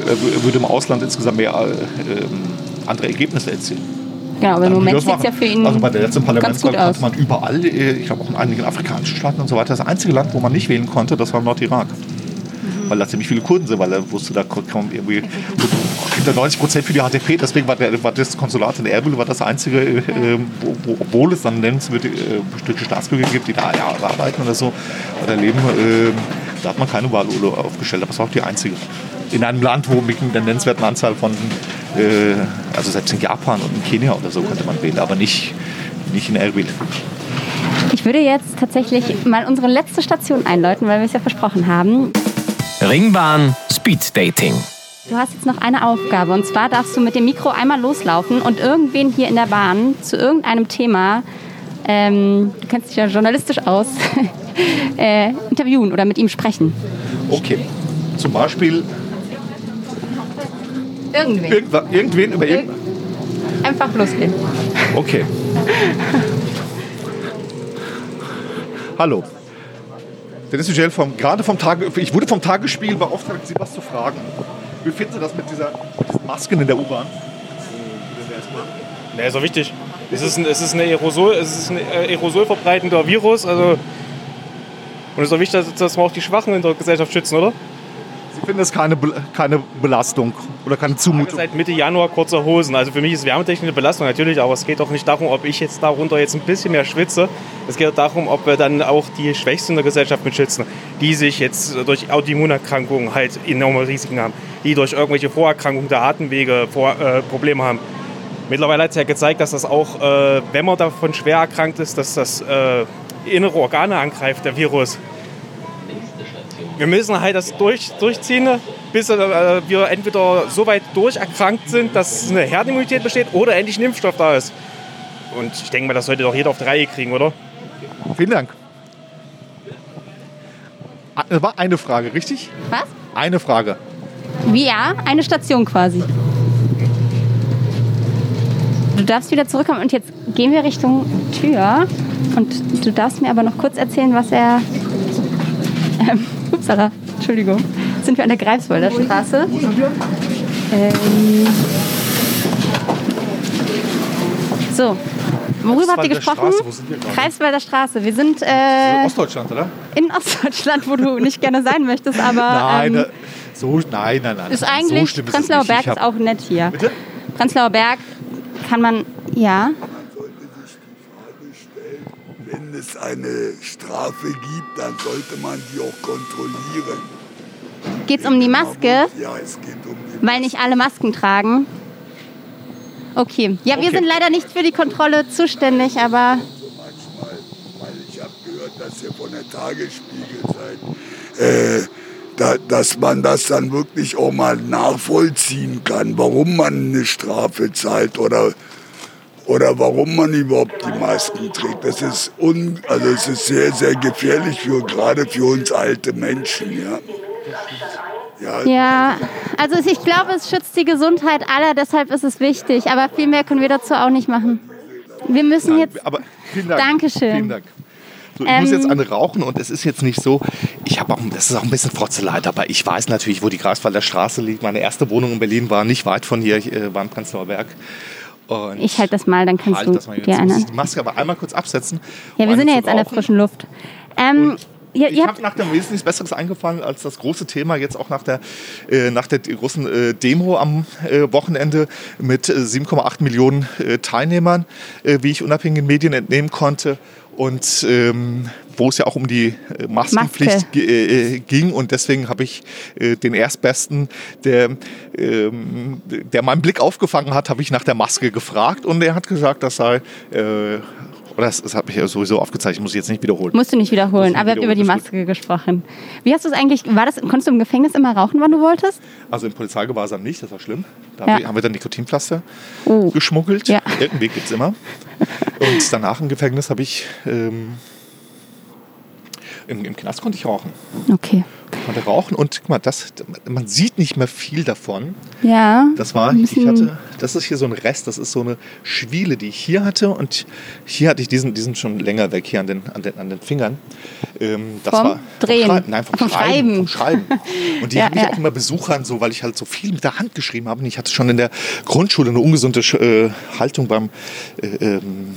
würde im Ausland insgesamt mehr äh, andere Ergebnisse erzielen. Genau, aber im Moment sieht es ja für ihn. Also bei der letzten Parlamentswahl gut konnte man überall, äh, ich glaube auch in einigen afrikanischen Staaten und so weiter, das einzige Land, wo man nicht wählen konnte, das war Nordirak. Weil da ziemlich viele Kurden sind, weil er wusste, da kommen irgendwie hinter 90 Prozent für die HDP. Deswegen war, der, war das Konsulat in Erbil war das einzige, äh, wo, wo, obwohl es dann nennenswerte äh, Staatsbürger gibt, die da ja, arbeiten oder so oder leben, äh, da hat man keine Wahlurne aufgestellt. Aber es war auch die einzige. In einem Land, wo mit einer nennenswerten Anzahl von, äh, also selbst in Japan und in Kenia oder so könnte man wählen, aber nicht, nicht in Erbil. Ich würde jetzt tatsächlich mal unsere letzte Station einläuten, weil wir es ja versprochen haben. Ringbahn Speed Dating. Du hast jetzt noch eine Aufgabe und zwar darfst du mit dem Mikro einmal loslaufen und irgendwen hier in der Bahn zu irgendeinem Thema, ähm, du kennst dich ja journalistisch aus, äh, interviewen oder mit ihm sprechen. Okay. Zum Beispiel Irgendwen. irgendwa- irgendwen über irgend Einfach loslegen. Okay. Hallo. Dennis Michel vom, gerade vom Tage, ich wurde vom Tagesspiegel beauftragt, Sie was zu fragen. Wie finden Sie das mit, dieser, diesen Masken in der U-Bahn? Ne, ist doch wichtig. Es ist ein, es ist ein, Aerosol, es ist ein äh, Aerosol verbreitender Virus. Also, und es ist doch wichtig, dass, dass wir auch die Schwachen in der Gesellschaft schützen, oder? Sie finden das keine, Be- keine Belastung oder keine Zumutung? Seit Mitte Januar kurze Hosen. Also für mich ist Wärmetechnik eine Belastung natürlich, aber es geht doch nicht darum, ob ich jetzt darunter jetzt ein bisschen mehr schwitze. Es geht darum, ob wir dann auch die Schwächsten in der Gesellschaft mit schützen, die sich jetzt durch Autoimmunerkrankungen halt enorme Risiken haben, die durch irgendwelche Vorerkrankungen der Atemwege vor, äh, Probleme haben. Mittlerweile hat es ja gezeigt, dass das auch, äh, wenn man davon schwer erkrankt ist, dass das äh, innere Organe angreift, der Virus. Wir müssen halt das durch, durchziehen, bis äh, wir entweder so weit durcherkrankt sind, dass eine Herdenimmunität besteht oder endlich ein Impfstoff da ist. Und ich denke mal, das sollte doch jeder auf die Reihe kriegen, oder? Vielen Dank. Ah, Das war eine Frage, richtig? Was? Eine Frage. Wie ja, eine Station quasi. Du darfst wieder zurückkommen und jetzt gehen wir Richtung Tür. Und du darfst mir aber noch kurz erzählen, was er. Ähm, upsala, Entschuldigung. Jetzt sind wir an der Greifswalder Straße. Ähm, so, worüber habt ihr gesprochen? Straße? Greifswalder Straße. Wir sind äh, Ostdeutschland, oder? in Ostdeutschland, wo du nicht gerne sein möchtest, aber. Nein, ähm, äh, so, nein, nein, nein. ist so eigentlich, es Prenzlauer Berg ist auch nett hier. Bitte? Prenzlauer Berg kann man, ja. Es eine Strafe gibt, dann sollte man die auch kontrollieren. Geht es um die Maske, Ja, es geht um die weil nicht alle Masken tragen? Okay. Ja, wir Okay. sind leider nicht für die Kontrolle zuständig, aber manchmal, weil ich habe gehört, dass ihr von der Tagesspiegel seid, äh, da, dass man das dann wirklich auch mal nachvollziehen kann, warum man eine Strafe zahlt oder, oder warum man überhaupt die Masken trägt. Das ist, un, also es ist sehr, sehr gefährlich, für, gerade für uns alte Menschen. Ja. Ja, ja, also ich glaube, es schützt die Gesundheit aller, deshalb ist es wichtig. Aber viel mehr können wir dazu auch nicht machen. Wir müssen Nein, jetzt. aber vielen Dank. Dankeschön. Vielen Dank. So, ich Ähm, muss jetzt eine rauchen und es ist jetzt nicht so, ich habe auch, das ist auch ein bisschen Frotzeleid, aber ich weiß natürlich, wo die Greifswalder Straße liegt. Meine erste Wohnung in Berlin war nicht weit von hier, ich, äh, war in Prenzlauer Berg. Und Ich halte das mal, dann kannst halt du das mal dir ich die Maske aber einmal kurz absetzen. Ja, wir sind eine ja jetzt an der frischen Luft. Ähm, ihr, Ich habe nach dem Wesentlichen nichts Besseres eingefallen als das große Thema jetzt auch nach der, äh, nach der großen äh, Demo am äh, Wochenende mit äh, 7,8 Millionen äh, Teilnehmern, äh, wie ich unabhängigen Medien entnehmen konnte. Und ähm, wo es ja auch um die äh, Maskenpflicht Maske. ge- äh, ging. Und deswegen habe ich äh, den Erstbesten, der, ähm, der meinen Blick aufgefangen hat, habe ich nach der Maske gefragt. Und er hat gesagt, das sei... Äh, oder das, das habe ich ja sowieso aufgezeichnet, muss ich jetzt nicht wiederholen. musst du nicht wiederholen, aber ihr habt über die Maske gesprochen. Wie hast du es eigentlich, war das, konntest du im Gefängnis immer rauchen, wann du wolltest? Also im Polizeigewahrsam nicht, das war schlimm. Da Ja. haben wir- haben wir dann Nikotinpflaster Oh. geschmuggelt. Ja. Irgendeinen Weg gibt es immer. Und danach im Gefängnis habe ich. Ähm, im, Im Knast konnte ich rauchen. Okay. Ich konnte rauchen und guck mal, das, man sieht nicht mehr viel davon. Ja. Das war, ich hatte das ist hier so ein Rest, das ist so eine Schwiele, die ich hier hatte und hier hatte ich diesen, diesen schon länger weg, hier an den, an den, an den Fingern. Ähm, das Vom war, Drehen? Vom Schreiben, nein, vom, Vom Schreiben. Schreiben. Vom Schreiben. Und die Ja, habe ich ja. auch immer Besuchern so, weil ich halt so viel mit der Hand geschrieben habe. Und ich hatte schon in der Grundschule eine ungesunde äh, Haltung beim, äh, ähm,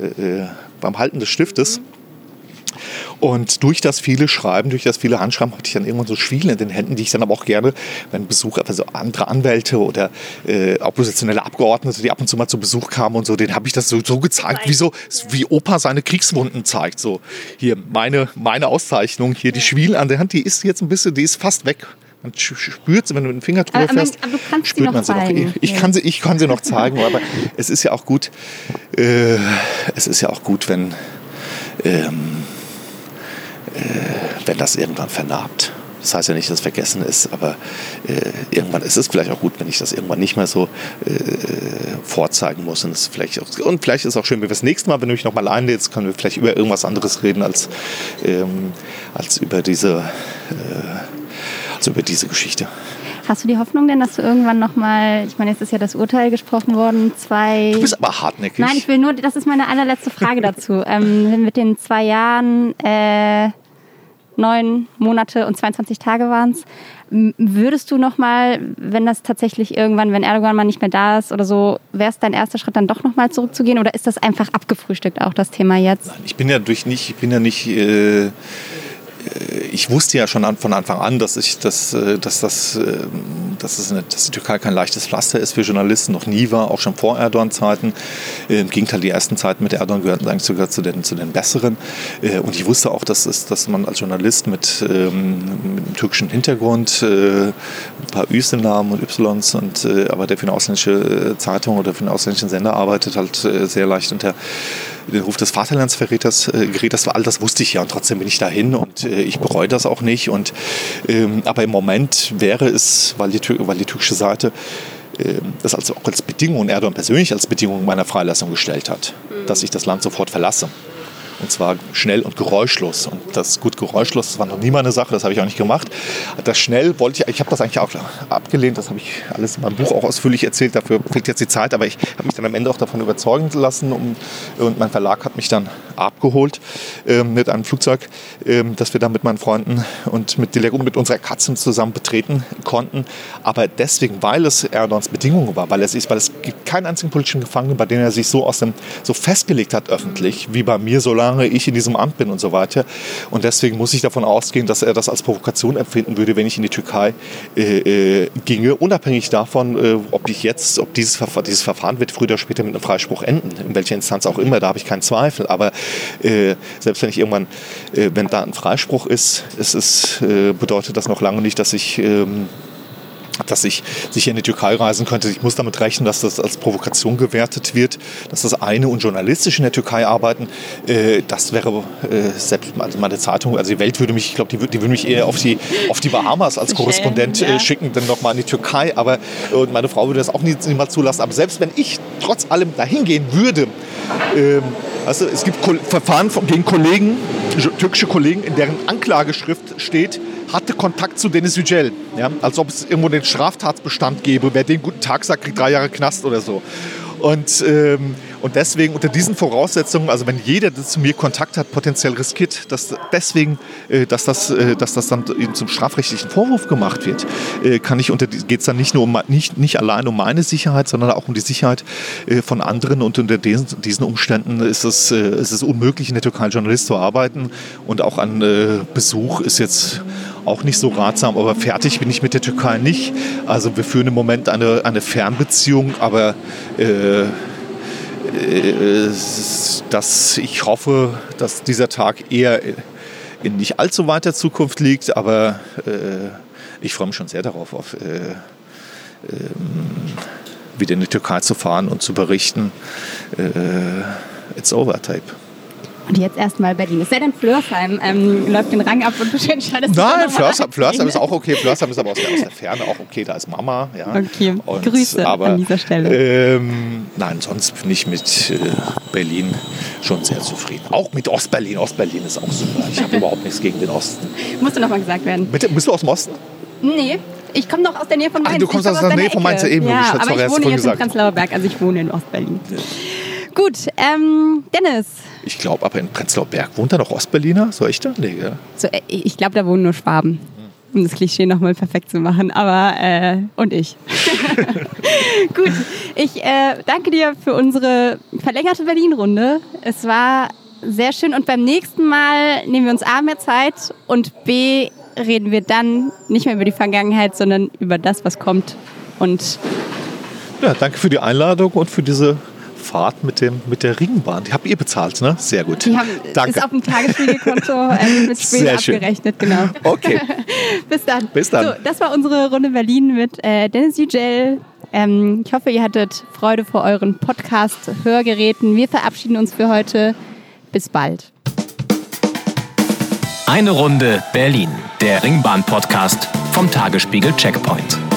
äh, äh, beim Halten des Stiftes. Und durch das viele Schreiben, durch das viele Handschreiben, hatte ich dann irgendwann so Schwielen in den Händen, die ich dann aber auch gerne, wenn Besucher, also andere Anwälte oder äh, oppositionelle Abgeordnete, die ab und zu mal zu Besuch kamen und so, denen habe ich das so, so gezeigt, wie so, wie Opa seine Kriegswunden zeigt. So, hier meine, meine Auszeichnung, hier die Schwielen an der Hand, die ist jetzt ein bisschen, die ist fast weg. Man spürt sie, wenn du mit dem Finger drüber Aber- fährst, aber du kannst sie spürt noch man sie zeigen. noch. Ich, Ja. kann sie, ich kann sie noch zeigen, aber es ist ja auch gut, äh, es ist ja auch gut, wenn, ähm, äh, wenn das irgendwann vernarbt. Das heißt ja nicht, dass es vergessen ist, aber äh, irgendwann ist es vielleicht auch gut, wenn ich das irgendwann nicht mehr so äh, vorzeigen muss. Und, es vielleicht auch, und vielleicht ist es auch schön, wenn wir das nächste Mal, wenn du mich nochmal einlädst, können wir vielleicht über irgendwas anderes reden als, ähm, als über diese, äh, als über diese Geschichte. Hast du die Hoffnung denn, dass du irgendwann nochmal, ich meine, jetzt ist ja das Urteil gesprochen worden, zwei... Du bist aber hartnäckig. Nein, ich will nur, das ist meine allerletzte Frage dazu. ähm, mit den zwei Jahren, äh, neun Monate und 22 Tage waren es. Würdest du nochmal, wenn das tatsächlich irgendwann, wenn Erdogan mal nicht mehr da ist oder so, wäre es dein erster Schritt, dann doch nochmal zurückzugehen? Oder ist das einfach abgefrühstückt, auch das Thema jetzt? Ich bin ja durch nicht, ich bin ja nicht, äh, ich wusste ja schon an, von Anfang an, dass ich, dass, äh, dass das, äh, dass, es eine, dass die Türkei kein leichtes Pflaster ist für Journalisten, noch nie war, auch schon vor Erdogan-Zeiten. Äh, Im Gegenteil, die ersten Zeiten mit Erdogan gehörten eigentlich sogar zu den, zu den besseren. Äh, Und ich wusste auch, dass, es, dass man als Journalist mit, ähm, mit einem türkischen Hintergrund, äh, ein paar Üs im Namen und Ys, und, äh, aber der für eine ausländische äh, Zeitung oder für einen ausländischen Sender arbeitet, halt äh, sehr leicht unter den Ruf des Vaterlandsverräters äh, gerät. Das war all das wusste ich ja und trotzdem bin ich dahin und äh, ich bereue das auch nicht. Und, ähm, aber im Moment wäre es, weil die, weil die türkische Seite ähm, das also auch als Bedingung und Erdogan persönlich als Bedingung meiner Freilassung gestellt hat, dass ich das Land sofort verlasse. Und zwar schnell und geräuschlos. Und das gut geräuschlos, das war noch nie meine Sache, das habe ich auch nicht gemacht. Das schnell wollte ich, ich habe das eigentlich auch abgelehnt, das habe ich alles in meinem Buch auch ausführlich erzählt, dafür fehlt jetzt die Zeit, aber ich habe mich dann am Ende auch davon überzeugen lassen um, und mein Verlag hat mich dann abgeholt ähm, mit einem Flugzeug, ähm, das wir dann mit meinen Freunden und mit, Delegation, mit unserer Katze zusammen betreten konnten. Aber deswegen, weil es Erdogans Bedingungen war, weil es ist, weil es gibt keinen einzigen politischen Gefangenen, bei dem er sich so aus dem so festgelegt hat öffentlich, wie bei mir, solange ich in diesem Amt bin und so weiter. Und deswegen muss ich davon ausgehen, dass er das als Provokation empfinden würde, wenn ich in die Türkei äh, äh, ginge, unabhängig davon, äh, ob ich jetzt, ob dieses, Verfahren, dieses Verfahren wird früher oder später mit einem Freispruch enden, in welcher Instanz auch immer, da habe ich keinen Zweifel. Aber äh, selbst wenn ich irgendwann, äh, wenn da ein Freispruch ist, es ist, äh, bedeutet das noch lange nicht, dass ich ähm, dass ich sicher in die Türkei reisen könnte. Ich muss damit rechnen, dass das als Provokation gewertet wird, dass das eine und journalistisch in der Türkei arbeiten, äh, das wäre äh, selbst meine Zeitung, also die Welt würde mich, ich glaube, die, die würde mich eher auf die, auf die Bahamas als Korrespondent äh, schicken, dann nochmal in die Türkei. Aber und meine Frau würde das auch nie, niemals zulassen. Aber selbst wenn ich trotz allem dahin gehen würde, ähm, also es gibt Ko Verfahren von, gegen Kollegen, türkische Kollegen, in deren Anklageschrift steht, hatte Kontakt zu Deniz Yücel. Ja? Als ob es irgendwo den Straftatbestand gäbe. Wer den guten Tag sagt, kriegt drei Jahre Knast oder so. Und, ähm, und deswegen unter diesen Voraussetzungen, also wenn jeder, der zu mir Kontakt hat, potenziell riskiert, dass deswegen, äh, dass, das, äh, dass das dann eben zum strafrechtlichen Vorwurf gemacht wird, äh, kann ich unter geht es dann nicht nur um nicht, nicht allein um meine Sicherheit, sondern auch um die Sicherheit äh, von anderen. Und unter diesen, diesen Umständen ist es, äh, ist es unmöglich, in der Türkei Journalist zu arbeiten. Und auch ein äh, Besuch ist jetzt auch nicht so ratsam, aber fertig bin ich mit der Türkei nicht. Also wir führen im Moment eine, eine Fernbeziehung, aber äh, äh, dass ich hoffe, dass dieser Tag eher in nicht allzu weiter Zukunft liegt, aber äh, ich freue mich schon sehr darauf, auf, äh, ähm, wieder in die Türkei zu fahren und zu berichten. Äh, it's over, Tape. Und jetzt erstmal Berlin. Es sei denn, Flörsheim ähm, läuft den Rang ab und du entscheidest Nein, Flörsheim, Flörsheim ist auch okay. Flörsheim ist aber aus der, aus der Ferne auch okay. Da ist Mama. Ja. Okay, Grüße an dieser Stelle. Ähm, nein, sonst bin ich mit äh, Berlin schon sehr zufrieden. Auch mit Ostberlin. Ostberlin ist auch super. Ich habe überhaupt nichts gegen den Osten. Musste nochmal gesagt werden. Bitte, bist du aus dem Osten? Nee, Ich komme doch aus der Nähe von Mainz. Ach, du kommst komm aus der Nähe von Mainz, ja, eben, Ja, aber ich wohne jetzt in gesagt. Prenzlauer Berg, also ich wohne in Ostberlin. Gut, ähm, Dennis. Ich glaube, aber in Prenzlauer Berg wohnt da noch Ostberliner? So echt? Nee, ja. So, äh, ich glaube, da wohnen nur Schwaben. Um das Klischee nochmal perfekt zu machen. Aber, äh, und ich. Gut, ich äh, danke dir für unsere verlängerte Berlin-Runde. Es war sehr schön und beim nächsten Mal nehmen wir uns A mehr Zeit und B reden wir dann nicht mehr über die Vergangenheit, sondern über das, was kommt. Und ja, danke für die Einladung und für diese Fahrt mit, dem, mit der Ringbahn. Die habt ihr bezahlt, ne? Sehr gut. die haben, danke. ist auf dem Tagesspiegelkonto äh, mit Spiel Sehr schön. abgerechnet, genau. Okay. Bis dann. Bis dann. So, das war unsere Runde Berlin mit äh, Dennis Yücel. Ähm, ich hoffe, ihr hattet Freude vor euren Podcast-Hörgeräten. Wir verabschieden uns für heute. Bis bald. Eine Runde Berlin, der Ringbahn-Podcast vom Tagesspiegel Checkpoint.